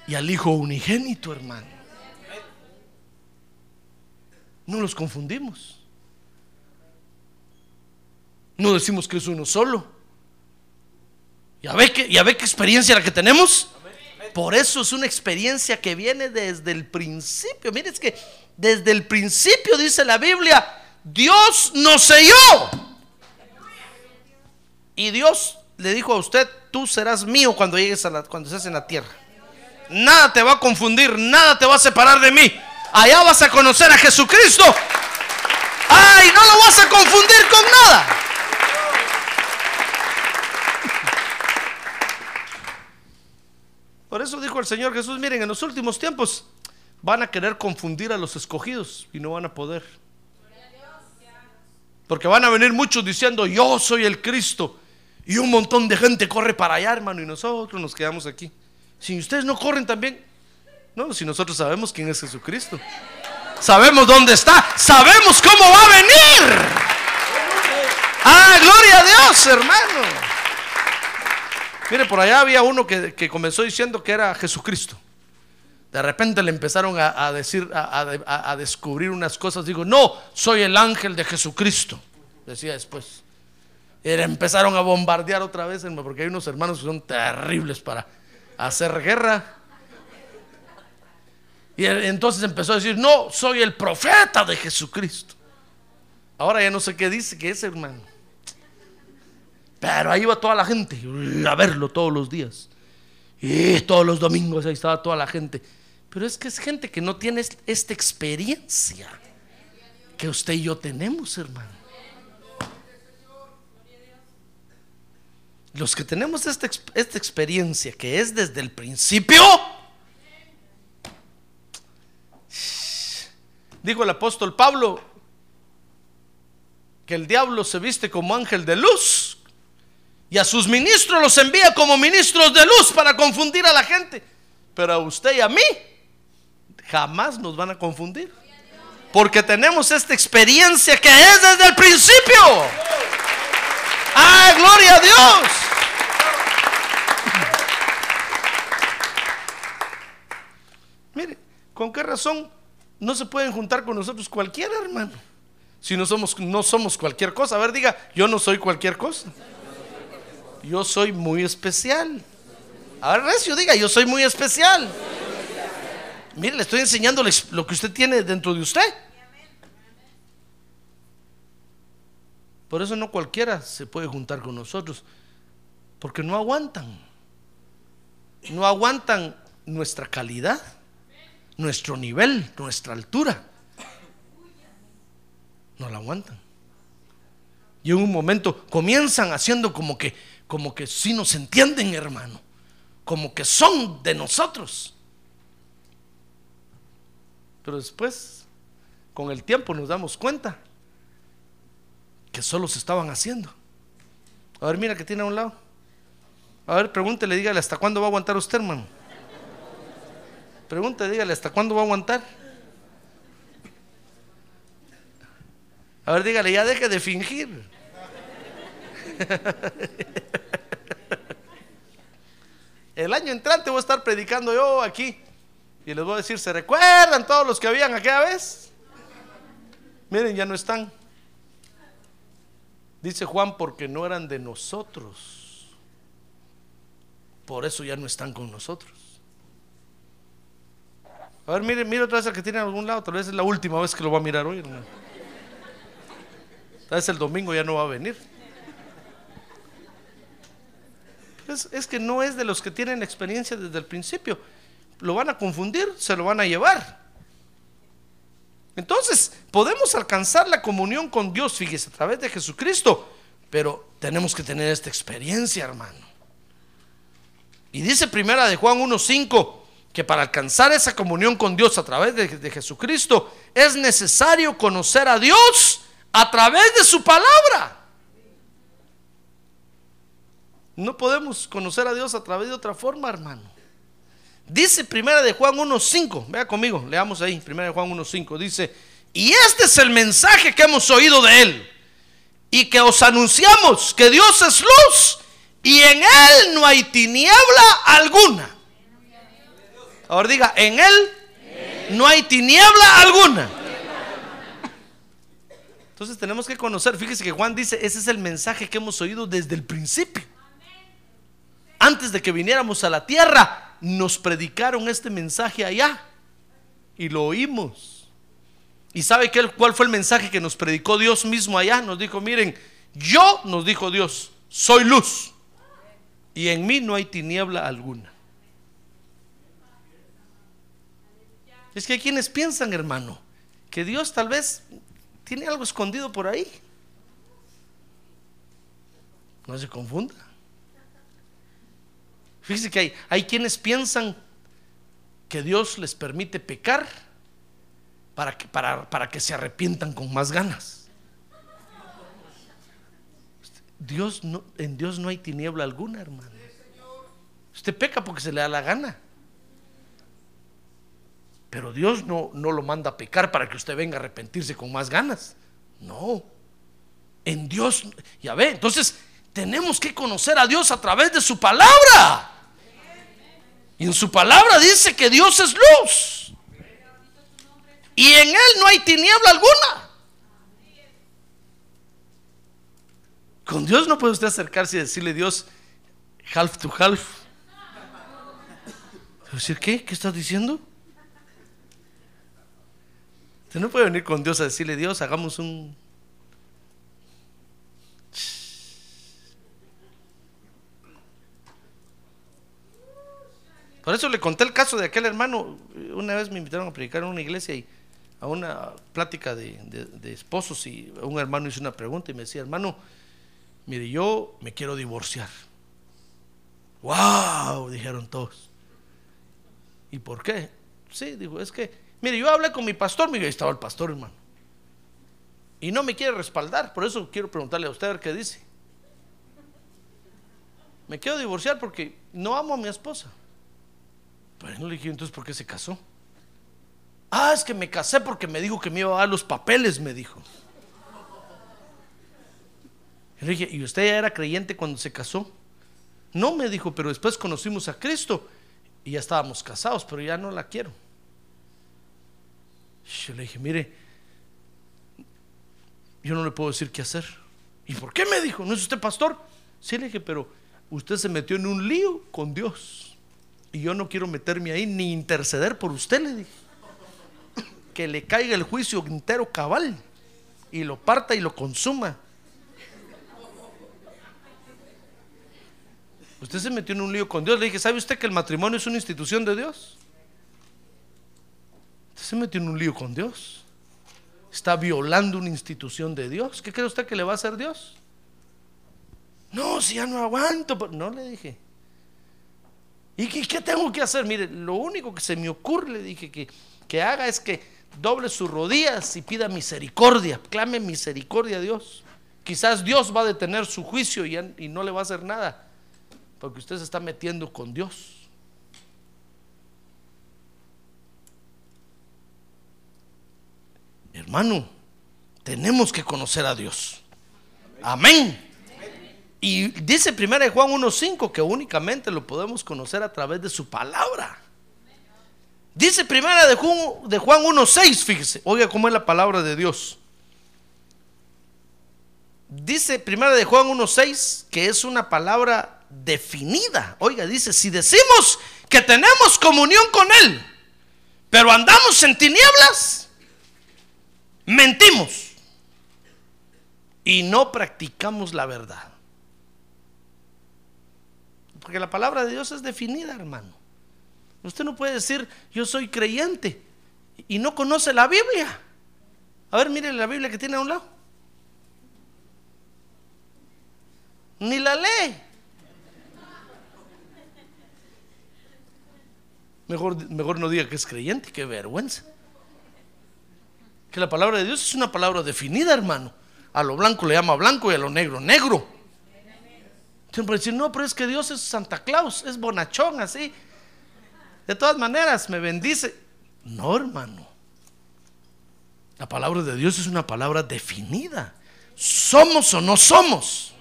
y al Hijo Unigénito, hermano. No los confundimos. No decimos que es uno solo. ¿Ya ve, qué, ¿Ya ve qué experiencia la que tenemos? Por eso es una experiencia que viene desde el principio. Mire, es que desde el principio dice la Biblia, Dios nos selló. Y Dios le dijo a usted, tú serás mío cuando llegues a la, cuando estés en la tierra. Nada te va a confundir, nada te va a separar de mí. Allá vas a conocer a Jesucristo. Ay, no lo vas a confundir con nada. Por eso dijo el Señor Jesús, miren, en los últimos tiempos van a querer confundir a los escogidos y no van a poder. Porque van a venir muchos diciendo, yo soy el Cristo. Y un montón de gente corre para allá, hermano, y nosotros nos quedamos aquí. Si ustedes no corren también, no, si nosotros sabemos quién es Jesucristo. Sabemos dónde está, sabemos cómo va a venir. Ah, gloria a Dios, hermano. Mire, por allá había uno que, comenzó diciendo que era Jesucristo. De repente le empezaron a, decir, a, descubrir unas cosas. Digo, no, soy el ángel de Jesucristo. Decía después. Empezaron a bombardear otra vez, porque hay unos hermanos que son terribles para hacer guerra. Y entonces empezó a decir, no, soy el profeta de Jesucristo. Ahora ya no sé qué dice que es, hermano. Pero ahí iba toda la gente a verlo todos los días. Y todos los domingos ahí estaba toda la gente. Pero es que es gente que no tiene esta experiencia que usted y yo tenemos, hermano. Los que tenemos esta, esta experiencia que es desde el principio, dijo el apóstol Pablo, que el diablo se viste como ángel de luz Y a sus ministros los envía como ministros de luz para confundir a la gente. Pero a usted y a mí jamás nos van a confundir. Porque tenemos esta experiencia que es desde el principio. ¡Ah, gloria a Dios! Mire, ¿con qué razón no se pueden juntar con nosotros cualquier hermano? Si no somos, no somos cualquier cosa. A ver, diga, yo no soy cualquier cosa. Yo soy muy especial. A ver, Recio, diga, yo soy muy especial. Mire, le estoy enseñando lo que usted tiene dentro de usted. Por eso no cualquiera se puede juntar con nosotros, porque no aguantan. No aguantan nuestra calidad, nuestro nivel, nuestra altura. No la aguantan. Y en un momento comienzan haciendo como que como que sí nos entienden, hermano. Como que son de nosotros. Pero después, con el tiempo nos damos cuenta que solo se estaban haciendo. A ver, mira que tiene a un lado. A ver, pregúntele, dígale, ¿hasta cuándo va a aguantar usted, hermano? Pregúntele, dígale, ¿hasta cuándo va a aguantar? A ver, dígale, ya deje de fingir. El año entrante voy a estar predicando yo aquí. Y les voy a decir, ¿se recuerdan todos los que habían aquella vez? Miren, ya no están. Dice Juan, porque no eran de nosotros. Por eso ya no están con nosotros. A ver, mire, mire otra vez el que tiene en algún lado. Tal vez es la última vez que lo va a mirar hoy, hermano. Tal vez el domingo ya no va a venir. Es, es que no es de los que tienen experiencia desde el principio. Lo van a confundir, se lo van a llevar. Entonces, podemos alcanzar la comunión con Dios, fíjese, a través de Jesucristo, pero tenemos que tener esta experiencia, hermano. Y dice primera de Juan 1.5 que para alcanzar esa comunión con Dios a través de, Jesucristo es necesario conocer a Dios a través de su palabra. No podemos conocer a Dios a través de otra forma, hermano. Dice primera de Juan 1.5, vea conmigo, leamos ahí, primera de Juan 1.5, dice, y este es el mensaje que hemos oído de él y que os anunciamos que Dios es luz y en él no hay tiniebla alguna. Ahora diga, en él no hay tiniebla alguna. Entonces tenemos que conocer, fíjese que Juan dice, ese es el mensaje que hemos oído desde el principio. Antes de que viniéramos a la tierra, nos predicaron este mensaje allá y lo oímos. ¿Y sabe qué, cuál fue el mensaje que nos predicó Dios mismo allá? Nos dijo, miren, yo, nos dijo Dios, soy luz y en mí no hay tiniebla alguna. Es que hay quienes piensan, hermano, que Dios tal vez tiene algo escondido por ahí. No se confunda. Fíjense que hay, hay quienes piensan que Dios les permite pecar para que, para, para que se arrepientan con más ganas. Dios no, en Dios no hay tiniebla alguna, hermano. Usted peca porque se le da la gana. Pero Dios no, no lo manda a pecar para que usted venga a arrepentirse con más ganas. No. En Dios, ya ve, entonces tenemos que conocer a Dios a través de su palabra. Y en su palabra dice que Dios es luz. Y en Él no hay tiniebla alguna. Con Dios no puede usted acercarse y decirle Dios half to half. ¿Decir qué? ¿Qué estás diciendo? No puede venir con Dios a decirle Dios, hagamos un Por eso le conté el caso de aquel hermano. Una vez me invitaron a predicar en una iglesia y a una plática de, esposos y un hermano hizo una pregunta y me decía, hermano, mire, yo me quiero divorciar. ¡Wow! Dijeron todos. ¿Y por qué? Sí, dijo, es que, mire, yo hablé con mi pastor, mire, ahí estaba el pastor, hermano. Y no me quiere respaldar, por eso quiero preguntarle a usted a ver qué dice. me quiero divorciar porque no amo a mi esposa. Bueno, le dije, entonces, ¿por qué se casó? Ah, es que me casé porque me dijo que me iba a dar los papeles, me dijo. le dije, ¿y usted ya era creyente cuando se casó? No, me dijo, pero después conocimos a Cristo y ya estábamos casados, pero ya no la quiero. Yo le dije, mire, yo no le puedo decir qué hacer. ¿Y por qué me dijo? ¿No es usted pastor? Sí, le dije, pero usted se metió en un lío con Dios. Y yo no quiero meterme ahí ni interceder por usted, le dije. Que le caiga el juicio entero cabal y lo parta y lo consuma. Usted se metió en un lío con Dios. Le dije, ¿sabe usted que el matrimonio es una institución de Dios? Usted se metió en un lío con Dios. Está violando una institución de Dios. ¿Qué cree usted que le va a hacer Dios? No, si ya no aguanto. No le dije. ¿Y qué, tengo que hacer? Mire, lo único que se me ocurre, le dije, que, que haga es que doble sus rodillas y pida misericordia. Clame misericordia a Dios. Quizás Dios va a detener su juicio y, y no le va a hacer nada. Porque usted se está metiendo con Dios. Hermano, tenemos que conocer a Dios. Amén. Y dice 1 Juan 1.5 que únicamente lo podemos conocer a través de su palabra. Dice 1 de Juan, de Juan 1.6, fíjese, oiga cómo es la palabra de Dios. Dice 1 de Juan 1.6 que es una palabra definida. Oiga, dice, si decimos que tenemos comunión con Él, pero andamos en tinieblas, mentimos y no practicamos la verdad. Porque la palabra de Dios es definida, hermano. Usted no puede decir, yo soy creyente y no conoce la Biblia. A ver, mire la Biblia que tiene a un lado. Ni la lee. Mejor, mejor no diga que es creyente, qué vergüenza. Que la palabra de Dios es una palabra definida, hermano. A lo blanco le llama blanco y a lo negro, negro. Siempre decir, no, pero es que Dios es Santa Claus, es bonachón así. De todas maneras, me bendice. No, hermano. La palabra de Dios es una palabra definida. Somos o no somos.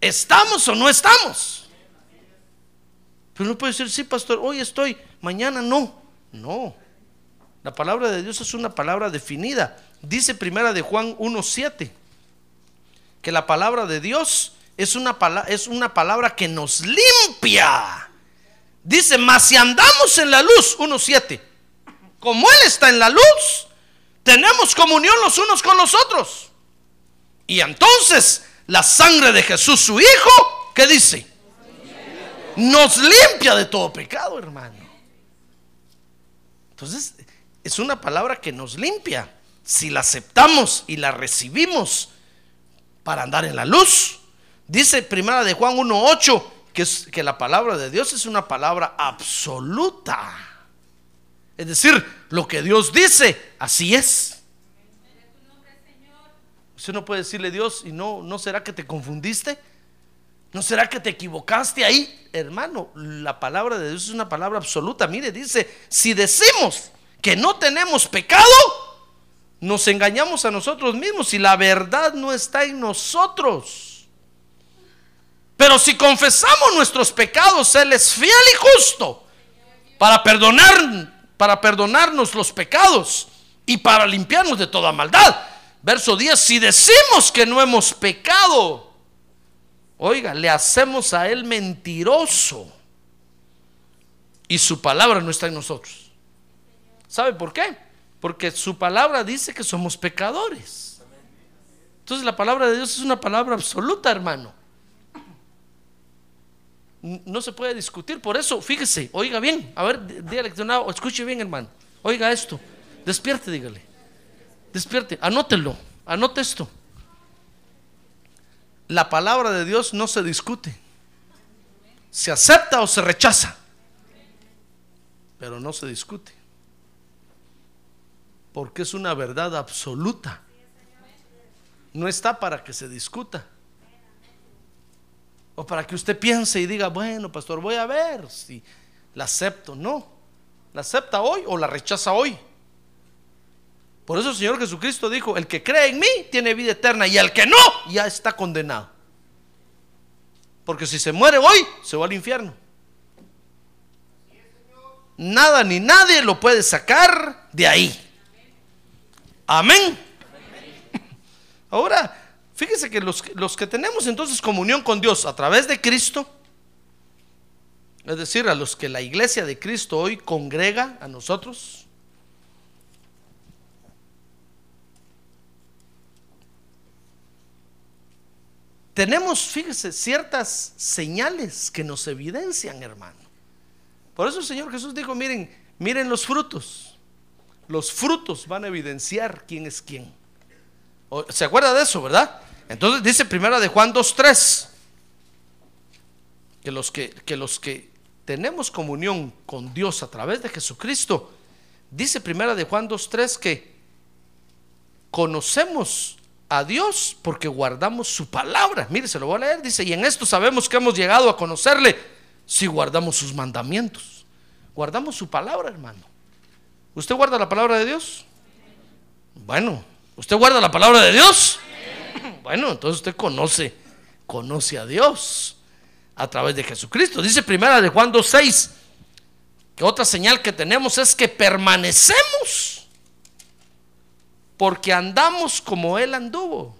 Estamos o no estamos. Pero no puede decir, sí, pastor, hoy estoy, mañana no. No. La palabra de Dios es una palabra definida. Dice primera de Juan 1.7 que la palabra de Dios es una, es una palabra que nos limpia. Dice, mas si andamos en la luz, 1.7, como Él está en la luz, tenemos comunión los unos con los otros. Y entonces la sangre de Jesús, su Hijo, ¿qué dice? Nos limpia de todo pecado, hermano. Entonces, es una palabra que nos limpia. Si la aceptamos y la recibimos para andar en la luz, Dice primera de Juan 1.8 que, es, que la palabra de Dios es una palabra absoluta. Es decir, lo que Dios dice, así es. Usted no puede decirle Dios y no, ¿no será que te confundiste? ¿No será que te equivocaste ahí? Hermano, la palabra de Dios es una palabra absoluta. Mire, dice, si decimos que no tenemos pecado, nos engañamos a nosotros mismos y la verdad no está en nosotros. Pero si confesamos nuestros pecados, Él es fiel y justo para perdonar, para perdonarnos los pecados y para limpiarnos de toda maldad. Verso 10, si decimos que no hemos pecado, oiga, le hacemos a Él mentiroso y su palabra no está en nosotros. ¿Sabe por qué? Porque su palabra dice que somos pecadores. Entonces la palabra de Dios es una palabra absoluta, hermano no se puede discutir. Por eso, fíjese, oiga bien, a ver, dígale escuche bien, hermano. Oiga esto, despierte, dígale. Despierte, anótelo, anote esto. La palabra de Dios no se discute. Se acepta o se rechaza. Pero no se discute. Porque es una verdad absoluta. No está para que se discuta. O para que usted piense y diga, bueno, pastor, voy a ver si la acepto. No, la acepta hoy o la rechaza hoy. Por eso el Señor Jesucristo dijo, el que cree en mí tiene vida eterna y el que no ya está condenado. Porque si se muere hoy, se va al infierno. Nada ni nadie lo puede sacar de ahí. Amén. Ahora, fíjese que los, los, que tenemos entonces comunión con Dios a través de Cristo, es decir, a los que la iglesia de Cristo hoy congrega a nosotros, tenemos, fíjese, ciertas señales que nos evidencian, hermano. Por eso el Señor Jesús dijo, miren, miren los frutos. Los frutos van a evidenciar quién es quién. ¿Se acuerda de eso, verdad? Entonces dice primera de Juan 2.3 que los que, que los que tenemos comunión con Dios a través de Jesucristo, dice primera de Juan 2.3 que conocemos a Dios porque guardamos su palabra. Mire, se lo voy a leer. Dice, y en esto sabemos que hemos llegado a conocerle si guardamos sus mandamientos. Guardamos su palabra, hermano. ¿Usted guarda la palabra de Dios? Bueno, ¿usted guarda la palabra de Dios? Bueno, entonces usted conoce, conoce a Dios a través de Jesucristo. Dice primera de Juan 2.6 que otra señal que tenemos es que permanecemos porque andamos como Él anduvo.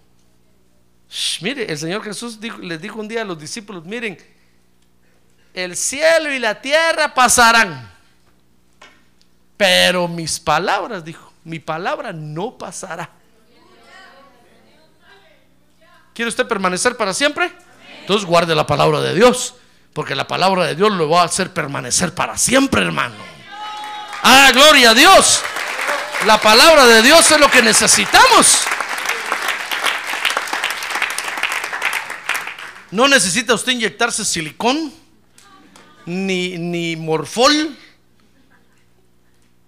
mire, el Señor Jesús les dijo un día a los discípulos, miren, el cielo y la tierra pasarán, pero mis palabras, dijo, mi palabra no pasará. ¿Quiere usted permanecer para siempre? Entonces guarde la palabra de Dios, porque la palabra de Dios lo va a hacer permanecer para siempre, hermano. Ah, gloria a Dios. La palabra de Dios es lo que necesitamos. No necesita usted inyectarse silicón ni, ni morfol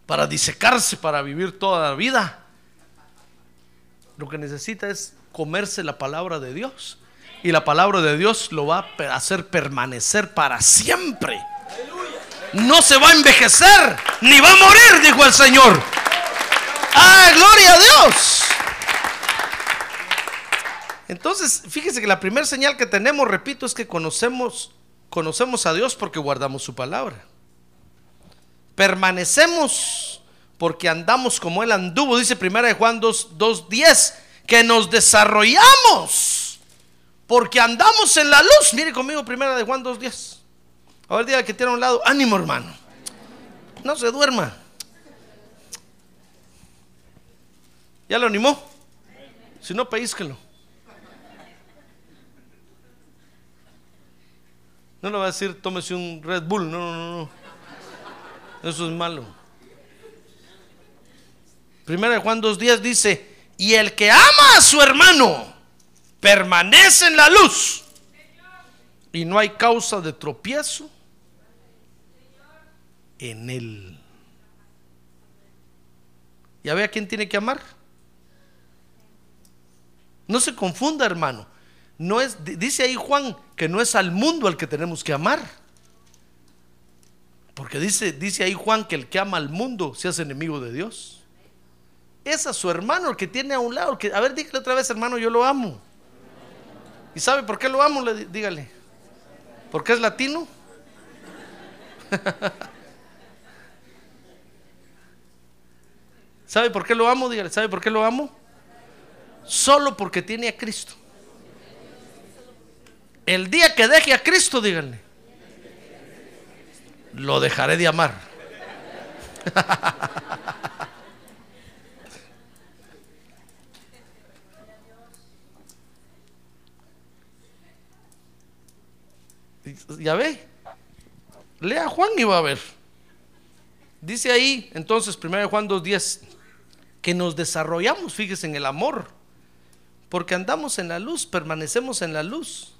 para disecarse, para vivir toda la vida. Lo que necesita es comerse la palabra de Dios. Y la palabra de Dios lo va a hacer permanecer para siempre. No se va a envejecer, ni va a morir, dijo el Señor. ¡Ah, gloria a Dios! Entonces, fíjese que la primera señal que tenemos, repito, es que conocemos, conocemos a Dios porque guardamos su palabra. Permanecemos porque andamos como Él anduvo, dice primera de Juan 2.10, que nos desarrollamos porque andamos en la luz. Mire conmigo primera de Juan 2.10. A ver, diga que tiene a un lado, ánimo hermano. No se duerma. ¿Ya lo animó? Si no, pellizquelo. No le va a decir, tómese un Red Bull. No, no, no, no. Eso es malo. Primera de Juan 2.10 dice, y el que ama a su hermano permanece en la luz y no hay causa de tropiezo en él. ¿Ya ve a quién tiene que amar? No se confunda, hermano. No es, dice ahí Juan que no es al mundo al que tenemos que amar. Porque dice, dice ahí Juan que el que ama al mundo se hace enemigo de Dios. Es a su hermano el que tiene a un lado. que, a ver, dígale otra vez, hermano, yo lo amo. ¿Y sabe por qué lo amo? Le, dígale. ¿Porque es latino? ¿Sabe por qué lo amo? Dígale, ¿sabe por qué lo amo? solo porque tiene a Cristo. El día que deje a Cristo, díganle, lo dejaré de amar. ya ve, lea Juan y va a ver. Dice ahí, entonces, 1 Juan 2.10, que nos desarrollamos, fíjese, en el amor porque andamos en la luz, permanecemos en la luz.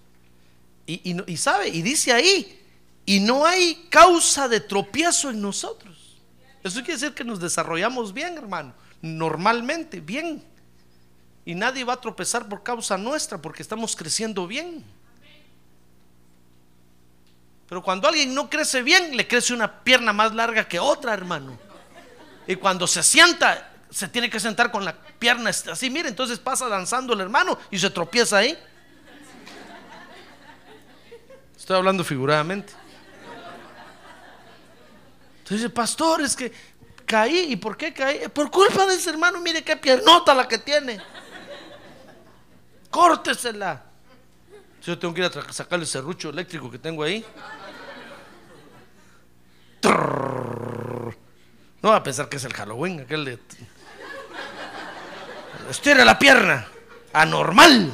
Y, sabe, y dice ahí, y no hay causa de tropiezo en nosotros. Eso quiere decir que nos desarrollamos bien, hermano, normalmente, bien. Y nadie va a tropezar por causa nuestra, porque estamos creciendo bien. Pero cuando alguien no crece bien, le crece una pierna más larga que otra, hermano. Y cuando se sienta, se tiene que sentar con la pierna así, mire, entonces pasa danzando el hermano y se tropieza ahí. Estoy hablando figuradamente. Entonces dice, pastor, es que caí. ¿Y por qué caí? Por culpa de ese hermano, mire qué piernota la que tiene. Córtesela. Yo tengo que ir a sacar el serrucho eléctrico que tengo ahí. No va a pensar que es el Halloween, aquel de. Estira la pierna. Anormal.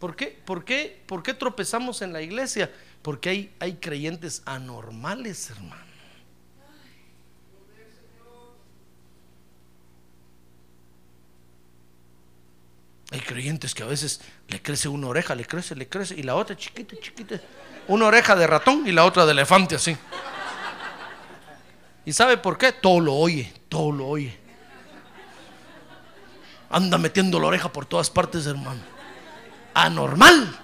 ¿Por qué? ¿Por qué? ¿Por qué tropezamos en la iglesia? Porque hay, hay creyentes anormales, hermano. Hay creyentes que a veces le crece una oreja, le crece, le crece, y la otra chiquita, chiquita. Una oreja de ratón y la otra de elefante así. ¿Y sabe por qué? Todo lo oye, todo lo oye. Anda metiendo la oreja por todas partes, hermano. Anormal.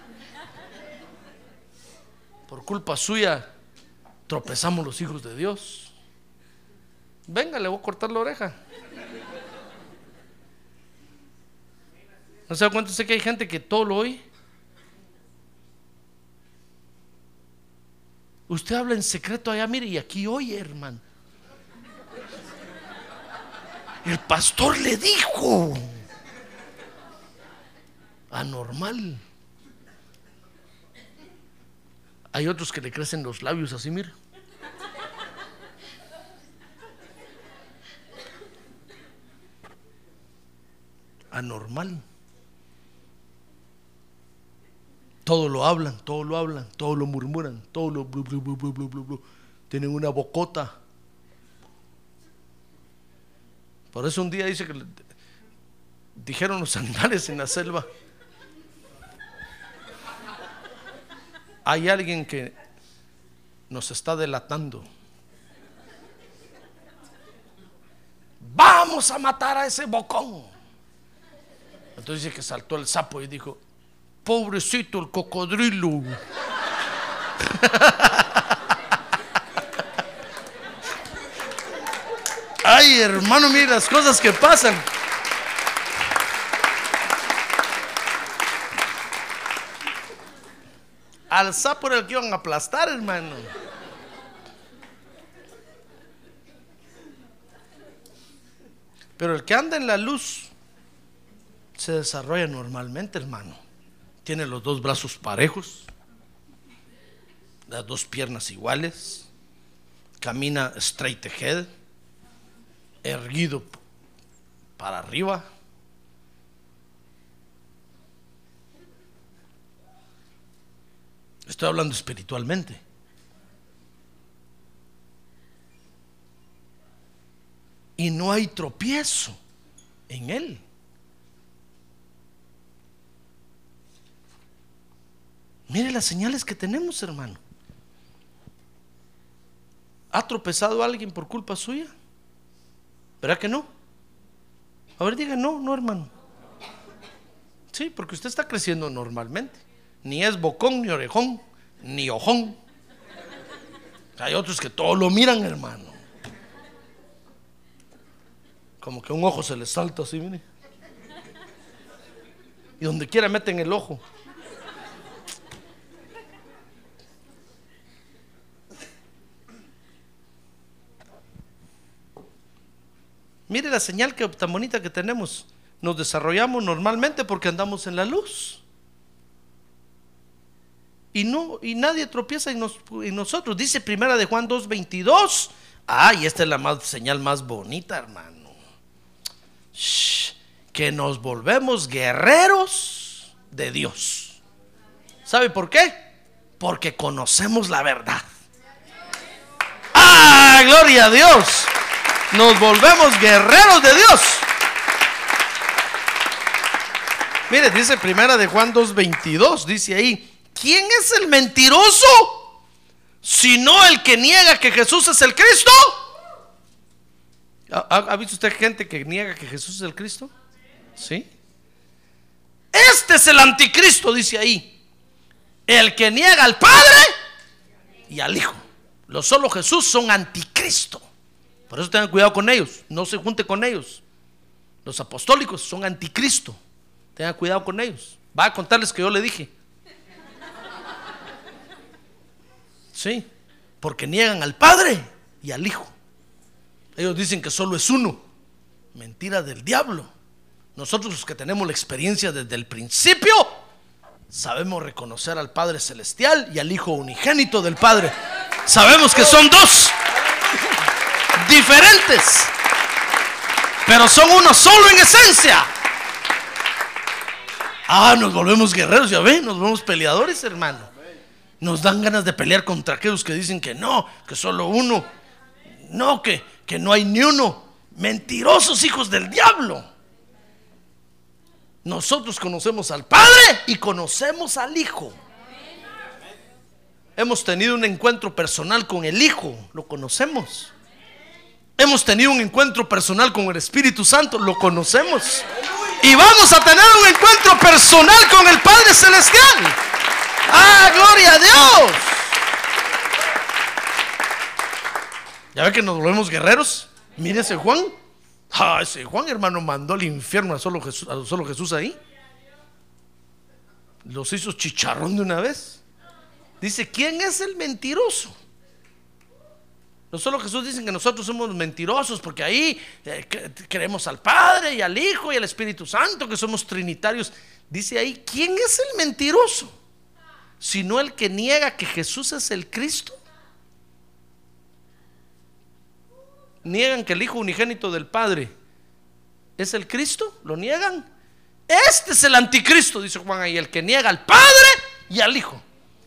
Por culpa suya tropezamos los hijos de Dios. Venga, le voy a cortar la oreja. ¿No se da cuenta usted que hay gente que todo lo oye? Usted habla en secreto allá, mire, y aquí oye, hermano. El pastor le dijo. Anormal. Hay otros que le crecen los labios así, mire. Anormal. Todo lo hablan, todo lo hablan, todo lo murmuran, todo lo. Tienen una bocota. Por eso un día dice que le- dijeron los animales en la selva. Hay alguien que nos está delatando. Vamos a matar a ese bocón. Entonces dice que saltó el sapo y dijo, pobrecito el cocodrilo. Ay, hermano, mire las cosas que pasan. Al sapo el que iban a aplastar, hermano. Pero el que anda en la luz se desarrolla normalmente, hermano. Tiene los dos brazos parejos, las dos piernas iguales, camina straight ahead, erguido para arriba. Estoy hablando espiritualmente. Y no hay tropiezo en él. Mire las señales que tenemos, hermano. ¿Ha tropezado alguien por culpa suya? ¿Verdad que no? A ver, diga no, no, hermano. Sí, porque usted está creciendo normalmente. Ni es bocón, ni orejón, ni ojón. Hay otros que todo lo miran, hermano. Como que un ojo se les salta así, mire. Y donde quiera meten el ojo. Mire la señal que tan bonita que tenemos. Nos desarrollamos normalmente porque andamos en la luz. Y no y nadie tropieza en, nos- en nosotros. Dice Primera de Juan 2:22. Ah, y esta es la más, señal más bonita, hermano. Que nos volvemos guerreros de Dios. ¿Sabe por qué? Porque conocemos la verdad. ¡Ah, gloria a Dios! Nos volvemos guerreros de Dios. Mire, dice primera de Juan 2.22, dice ahí, ¿quién es el mentiroso? Sino el que niega que Jesús es el Cristo. ¿Ha, visto usted gente que niega que Jesús es el Cristo? Sí. Este es el anticristo, dice ahí. El que niega al Padre y al Hijo. Los solo Jesús son anticristo. Por eso tengan cuidado con ellos. No se junte con ellos. Los apostólicos son anticristo. Tengan cuidado con ellos. Va a contarles que yo le dije. Sí, porque niegan al Padre y al Hijo. Ellos dicen que solo es uno. Mentira del diablo. Nosotros los que tenemos la experiencia desde el principio, sabemos reconocer al Padre Celestial y al Hijo Unigénito del Padre. Sabemos que son dos diferentes, pero son uno solo en esencia. Ah, nos volvemos guerreros, ya ven, nos volvemos peleadores, hermano. Nos dan ganas de pelear contra aquellos que dicen que no, que solo uno. No, que, que no hay ni uno. Mentirosos hijos del diablo. Nosotros conocemos al Padre y conocemos al Hijo. Hemos tenido un encuentro personal con el Hijo, lo conocemos. Hemos tenido un encuentro personal con el Espíritu Santo, lo conocemos. Y vamos a tener un encuentro personal con el Padre Celestial. ¡Ah, gloria a Dios! ¿Ya ve que nos volvemos guerreros? Mire ese Juan. Ah, ese Juan, hermano, mandó al infierno a solo Jesús, a solo Jesús ahí. Los hizo chicharrón de una vez. Dice, ¿quién es el mentiroso? No solo Jesús dicen que nosotros somos mentirosos porque ahí eh, creemos al Padre y al Hijo y al Espíritu Santo, que somos trinitarios. Dice ahí, ¿quién es el mentiroso? Sino el que niega que Jesús es el Cristo. Niegan que el Hijo unigénito del Padre es el Cristo. ¿Lo niegan? Este es el anticristo, dice Juan ahí, el que niega al Padre y al Hijo.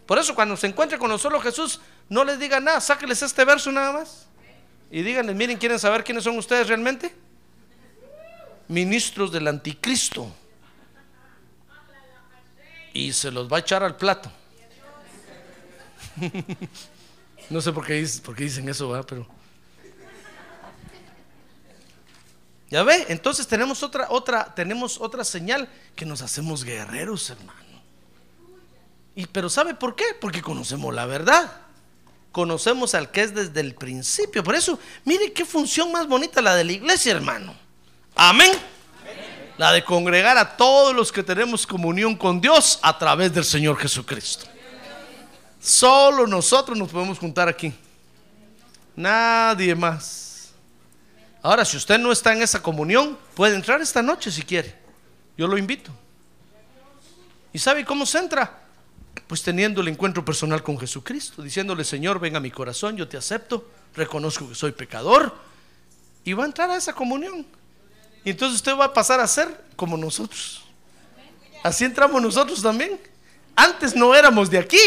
Por eso cuando se encuentre con nosotros Jesús, no les diga nada, sáqueles este verso nada más. Y díganles, miren, ¿quieren saber quiénes son ustedes realmente? Ministros del anticristo. Y se los va a echar al plato. no sé por qué, por qué dicen eso, ¿verdad? pero... Ya ve, entonces tenemos otra, otra, tenemos otra señal que nos hacemos guerreros, hermano. Y, pero ¿sabe por qué? Porque conocemos la verdad. Conocemos al que es desde el principio. Por eso, mire qué función más bonita la de la iglesia, hermano. Amén. La de congregar a todos los que tenemos comunión con Dios a través del Señor Jesucristo. Solo nosotros nos podemos juntar aquí. Nadie más. Ahora, si usted no está en esa comunión, puede entrar esta noche si quiere. Yo lo invito. ¿Y sabe cómo se entra? Pues teniendo el encuentro personal con Jesucristo, diciéndole, Señor, ven a mi corazón, yo te acepto, reconozco que soy pecador, y va a entrar a esa comunión. Y entonces usted va a pasar a ser como nosotros. Así entramos nosotros también. Antes no éramos de aquí,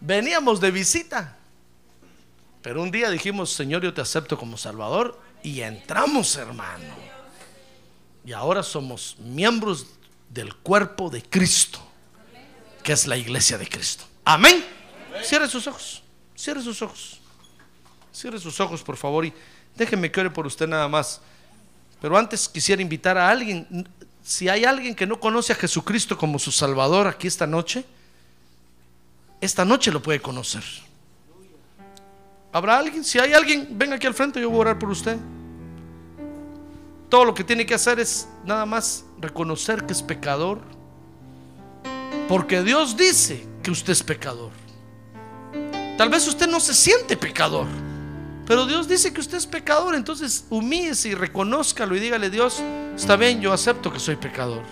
veníamos de visita. Pero un día dijimos, Señor, yo te acepto como Salvador, y entramos, hermano. Y ahora somos miembros del cuerpo de Cristo que es la iglesia de Cristo. Amén. Cierre sus ojos. Cierre sus ojos. Cierre sus ojos, por favor, y déjenme que ore por usted nada más. Pero antes quisiera invitar a alguien, si hay alguien que no conoce a Jesucristo como su Salvador aquí esta noche, esta noche lo puede conocer. ¿Habrá alguien? Si hay alguien, venga aquí al frente, yo voy a orar por usted. Todo lo que tiene que hacer es nada más reconocer que es pecador porque Dios dice que usted es pecador. Tal vez usted no se siente pecador, pero Dios dice que usted es pecador. Entonces humíese y reconózcalo y dígale, Dios, está bien, yo acepto que soy pecador.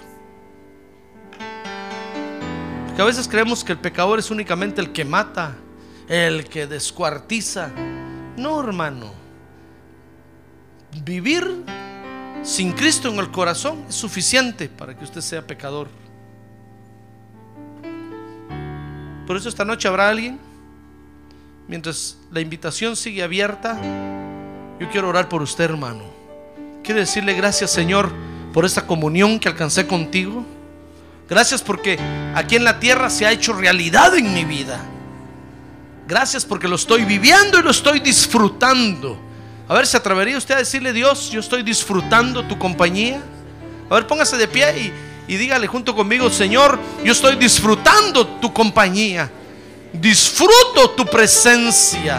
Porque a veces creemos que el pecador es únicamente el que mata, el que descuartiza. No, hermano. Vivir sin Cristo en el corazón es suficiente para que usted sea pecador. Por eso esta noche habrá alguien, mientras la invitación sigue abierta, yo quiero orar por usted, hermano. Quiero decirle gracias, Señor, por esta comunión que alcancé contigo. Gracias porque aquí en la tierra se ha hecho realidad en mi vida. Gracias porque lo estoy viviendo y lo estoy disfrutando. A ver, ¿se atrevería usted a decirle, Dios, yo estoy disfrutando tu compañía? A ver, póngase de pie y y dígale junto conmigo, Señor, yo estoy disfrutando tu compañía. Disfruto tu presencia.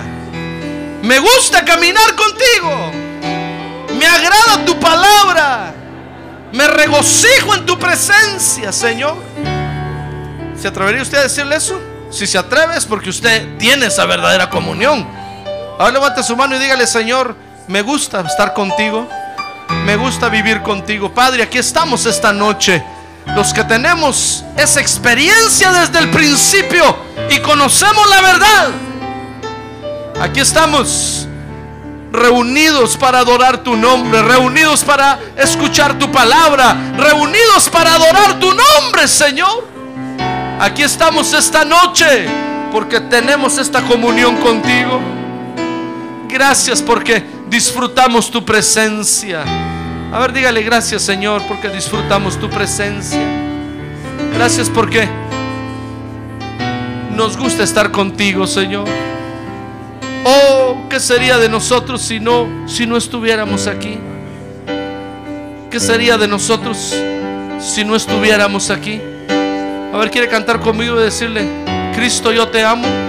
Me gusta caminar contigo. Me agrada tu palabra. Me regocijo en tu presencia, Señor. ¿Se atrevería usted a decirle eso? Si se atreve es porque usted tiene esa verdadera comunión. Ahora levante su mano y dígale, Señor, me gusta estar contigo. Me gusta vivir contigo. Padre, aquí estamos esta noche. Los que tenemos esa experiencia desde el principio y conocemos la verdad. Aquí estamos reunidos para adorar tu nombre, reunidos para escuchar tu palabra, reunidos para adorar tu nombre, Señor. Aquí estamos esta noche porque tenemos esta comunión contigo. Gracias porque disfrutamos tu presencia. A ver, dígale gracias, Señor, porque disfrutamos tu presencia. Gracias porque nos gusta estar contigo, Señor. Oh, ¿qué sería de nosotros si no si no estuviéramos aquí? ¿Qué sería de nosotros si no estuviéramos aquí? A ver, quiere cantar conmigo y decirle, Cristo, yo te amo.